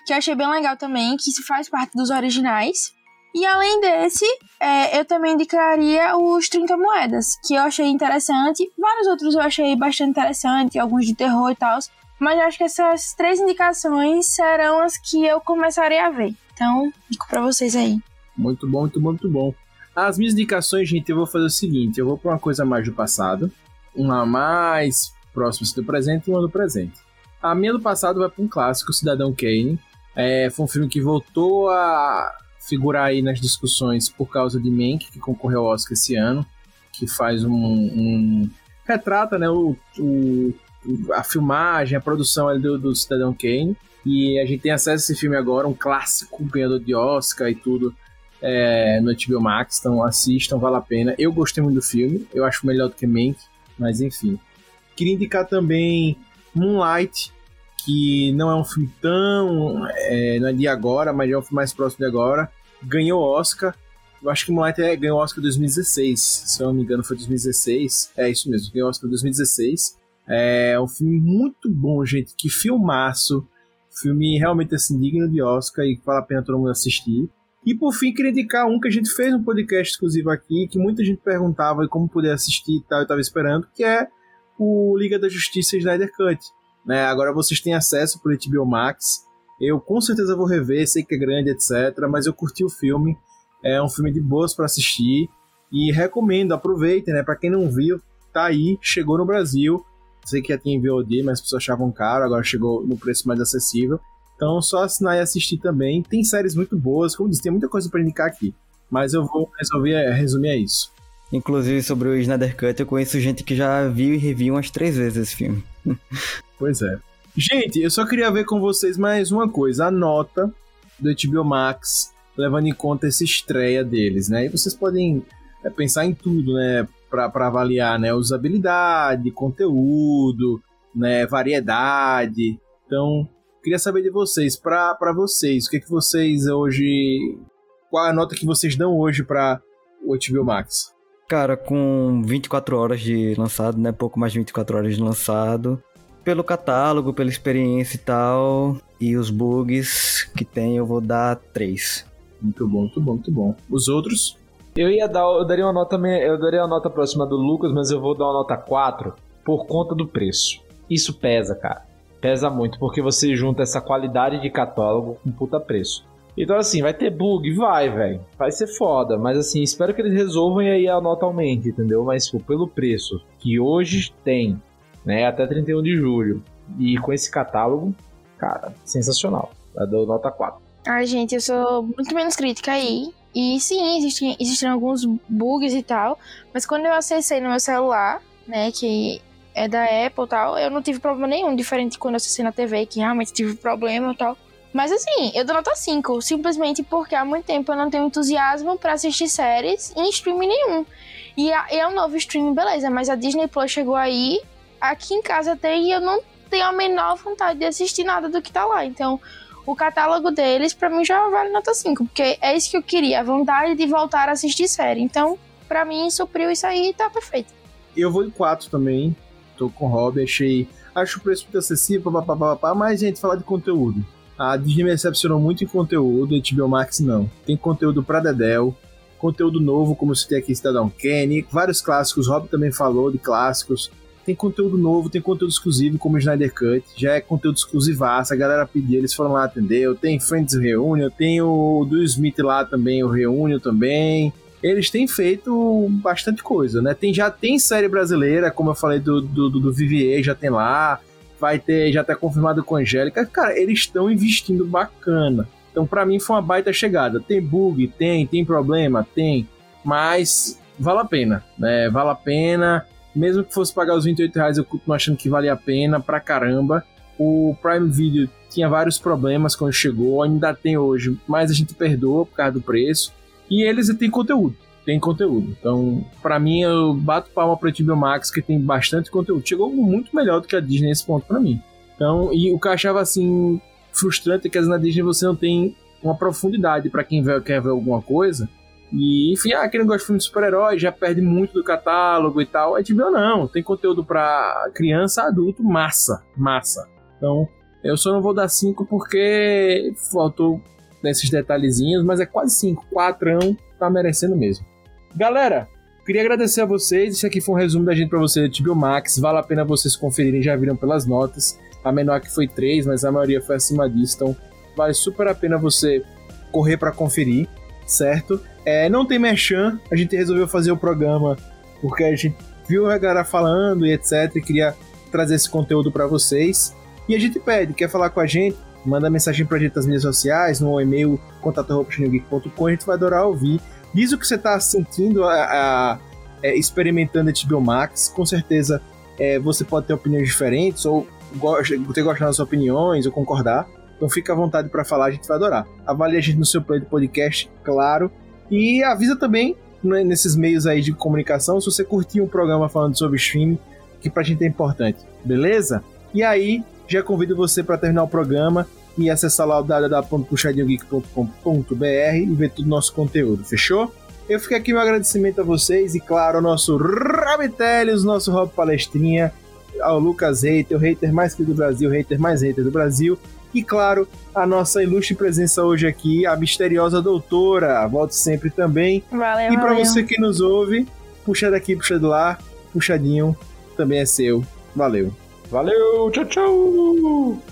que eu achei bem legal também, que se faz parte dos originais. E além desse, é, eu também indicaria os 30 Moedas, que eu achei interessante. Vários outros eu achei bastante interessante, alguns de terror e tal. Mas eu acho que essas três indicações serão as que eu começarei a ver. Então, fico pra vocês aí. Muito bom, muito bom, muito bom. As minhas indicações, gente, eu vou fazer o seguinte: eu vou para uma coisa mais do passado, uma mais próxima do presente e uma do presente. A minha do passado vai para um clássico, Cidadão Kane. É, foi um filme que voltou a figurar aí nas discussões por causa de Mank, que concorreu ao Oscar esse ano, que faz um, um retrata, né, o, o, a filmagem, a produção ali do, do Cidadão Kane. E a gente tem acesso a esse filme agora, um clássico ganhador de Oscar e tudo é, no HBO Max. Então assistam, vale a pena. Eu gostei muito do filme, eu acho melhor do que Mank, mas enfim. Queria indicar também Moonlight, que não é um filme tão. É, não é de agora, mas é um filme mais próximo de agora. Ganhou Oscar. Eu acho que Moonlight é, ganhou Oscar 2016. Se eu não me engano, foi 2016. É isso mesmo, ganhou Oscar 2016. É um filme muito bom, gente. Que filmaço. Filme realmente assim, digno de Oscar e vale a pena todo mundo assistir. E por fim, queria indicar um que a gente fez um podcast exclusivo aqui, que muita gente perguntava como poder assistir e tal, eu tava esperando, que é o Liga da Justiça Snyder Cut. Né? Agora vocês têm acesso por HBO Max. Eu com certeza vou rever, sei que é grande, etc. Mas eu curti o filme. É um filme de boas para assistir. E recomendo, aproveitem, né? Para quem não viu, tá aí, chegou no Brasil. Sei que já tinha em VOD, mas as pessoas achavam caro, agora chegou no preço mais acessível. Então, só assinar e assistir também. Tem séries muito boas, como disse, tem muita coisa para indicar aqui. Mas eu vou resolver, é, resumir a isso. Inclusive, sobre o Snyder Cut, eu conheço gente que já viu e reviu umas três vezes esse filme. pois é. Gente, eu só queria ver com vocês mais uma coisa. A nota do HBO Max, levando em conta essa estreia deles, né? E vocês podem é, pensar em tudo, né? Para avaliar, né? Usabilidade, conteúdo, né? Variedade. Então, Queria saber de vocês, para vocês, o que, que vocês hoje. Qual a nota que vocês dão hoje para o HBO Max? Cara, com 24 horas de lançado, né? Pouco mais de 24 horas de lançado. Pelo catálogo, pela experiência e tal, e os bugs que tem, eu vou dar 3. Muito bom, muito bom, muito bom. Os outros? Eu ia dar, eu daria uma nota, eu daria uma nota próxima do Lucas, mas eu vou dar uma nota 4 por conta do preço. Isso pesa, cara pesa muito, porque você junta essa qualidade de catálogo com puta preço. Então, assim, vai ter bug? Vai, velho. Vai ser foda. Mas, assim, espero que eles resolvam e aí a nota aumente, entendeu? Mas, tipo, pelo preço que hoje tem, né, até 31 de julho, e com esse catálogo, cara, sensacional. Eu dou nota 4. Ai, gente, eu sou muito menos crítica aí. E sim, existem, existem alguns bugs e tal. Mas quando eu acessei no meu celular, né, que é da Apple e tal, eu não tive problema nenhum, diferente quando eu assisti na TV, que realmente tive problema e tal. Mas assim, eu dou nota 5, simplesmente porque há muito tempo eu não tenho entusiasmo para assistir séries em streaming nenhum. E é um novo streaming, beleza, mas a Disney Plus chegou aí, aqui em casa tem e eu não tenho a menor vontade de assistir nada do que tá lá. Então, o catálogo deles para mim já vale nota 5, porque é isso que eu queria, a vontade de voltar a assistir série. Então, para mim supriu isso aí e tá perfeito. Eu vou em 4 também, tô com o Rob, achei. Acho o preço muito acessível, papapá, mas, gente, falar de conteúdo. A Disney me decepcionou muito em conteúdo, a HBO Max não. Tem conteúdo pra Dedel, conteúdo novo, como você tem aqui Cidadão Kenny, vários clássicos, Rob também falou de clássicos. Tem conteúdo novo, tem conteúdo exclusivo, como o Snyder Cut, já é conteúdo exclusivaço, a galera pediu, eles foram lá atender. Tem Friends Reunion, tem o do Smith lá também, o Reunion também eles têm feito bastante coisa, né? Tem, já tem série brasileira, como eu falei do, do, do Vivier, já tem lá. Vai ter, já tá confirmado com a Angélica. Cara, eles estão investindo bacana. Então, para mim, foi uma baita chegada. Tem bug? Tem. Tem problema? Tem. Mas vale a pena, né? Vale a pena. Mesmo que fosse pagar os 28 reais, eu continuo achando que vale a pena pra caramba. O Prime Video tinha vários problemas quando chegou, ainda tem hoje, mas a gente perdoa por causa do preço. E eles têm conteúdo. Tem conteúdo. Então, para mim, eu bato palma pro HBO Max, que tem bastante conteúdo. Chegou muito melhor do que a Disney nesse ponto para mim. Então, e o que eu achava assim frustrante é que na Disney você não tem uma profundidade para quem quer ver alguma coisa. E, enfim, ah, quem não gosta de filme de super-herói já perde muito do catálogo e tal. A HBO não, tem conteúdo para criança, adulto, massa, massa. Então, eu só não vou dar 5 porque faltou nesses detalhezinhos, mas é quase 5. 4 tá merecendo mesmo. Galera, queria agradecer a vocês. Esse aqui foi um resumo da gente para vocês do Tibio Max. Vale a pena vocês conferirem, já viram pelas notas. A menor aqui foi 3, mas a maioria foi acima disso. Então, vale super a pena você correr para conferir, certo? É, não tem merchan, a gente resolveu fazer o programa porque a gente viu a galera falando e etc. E queria trazer esse conteúdo para vocês. E a gente pede, quer falar com a gente? manda mensagem pra gente nas mídias sociais, no e-mail contato.com, a gente vai adorar ouvir. Diz o que você tá sentindo a, a é, experimentando HBO Max. Com certeza é, você pode ter opiniões diferentes, ou ter gostado das opiniões, ou concordar. Então fica à vontade para falar, a gente vai adorar. Avalie a gente no seu play de podcast, claro. E avisa também né, nesses meios aí de comunicação se você curtiu um programa falando sobre streaming, que pra gente é importante, beleza? E aí, já convido você para terminar o programa e acessar lá o www.puxadinhogeek.com.br e ver todo o nosso conteúdo, fechou? Eu fico aqui meu agradecimento a vocês e, claro, ao nosso Rabitelis, nosso Rob Palestrinha, ao Lucas Hater, o hater mais que do Brasil, o hater mais hater do Brasil. E, claro, a nossa ilustre presença hoje aqui, a misteriosa doutora. Volte sempre também. Valeu, e para você que nos ouve, puxa daqui, puxa do lá, puxadinho, também é seu. Valeu. Valeu, tchau, tchau!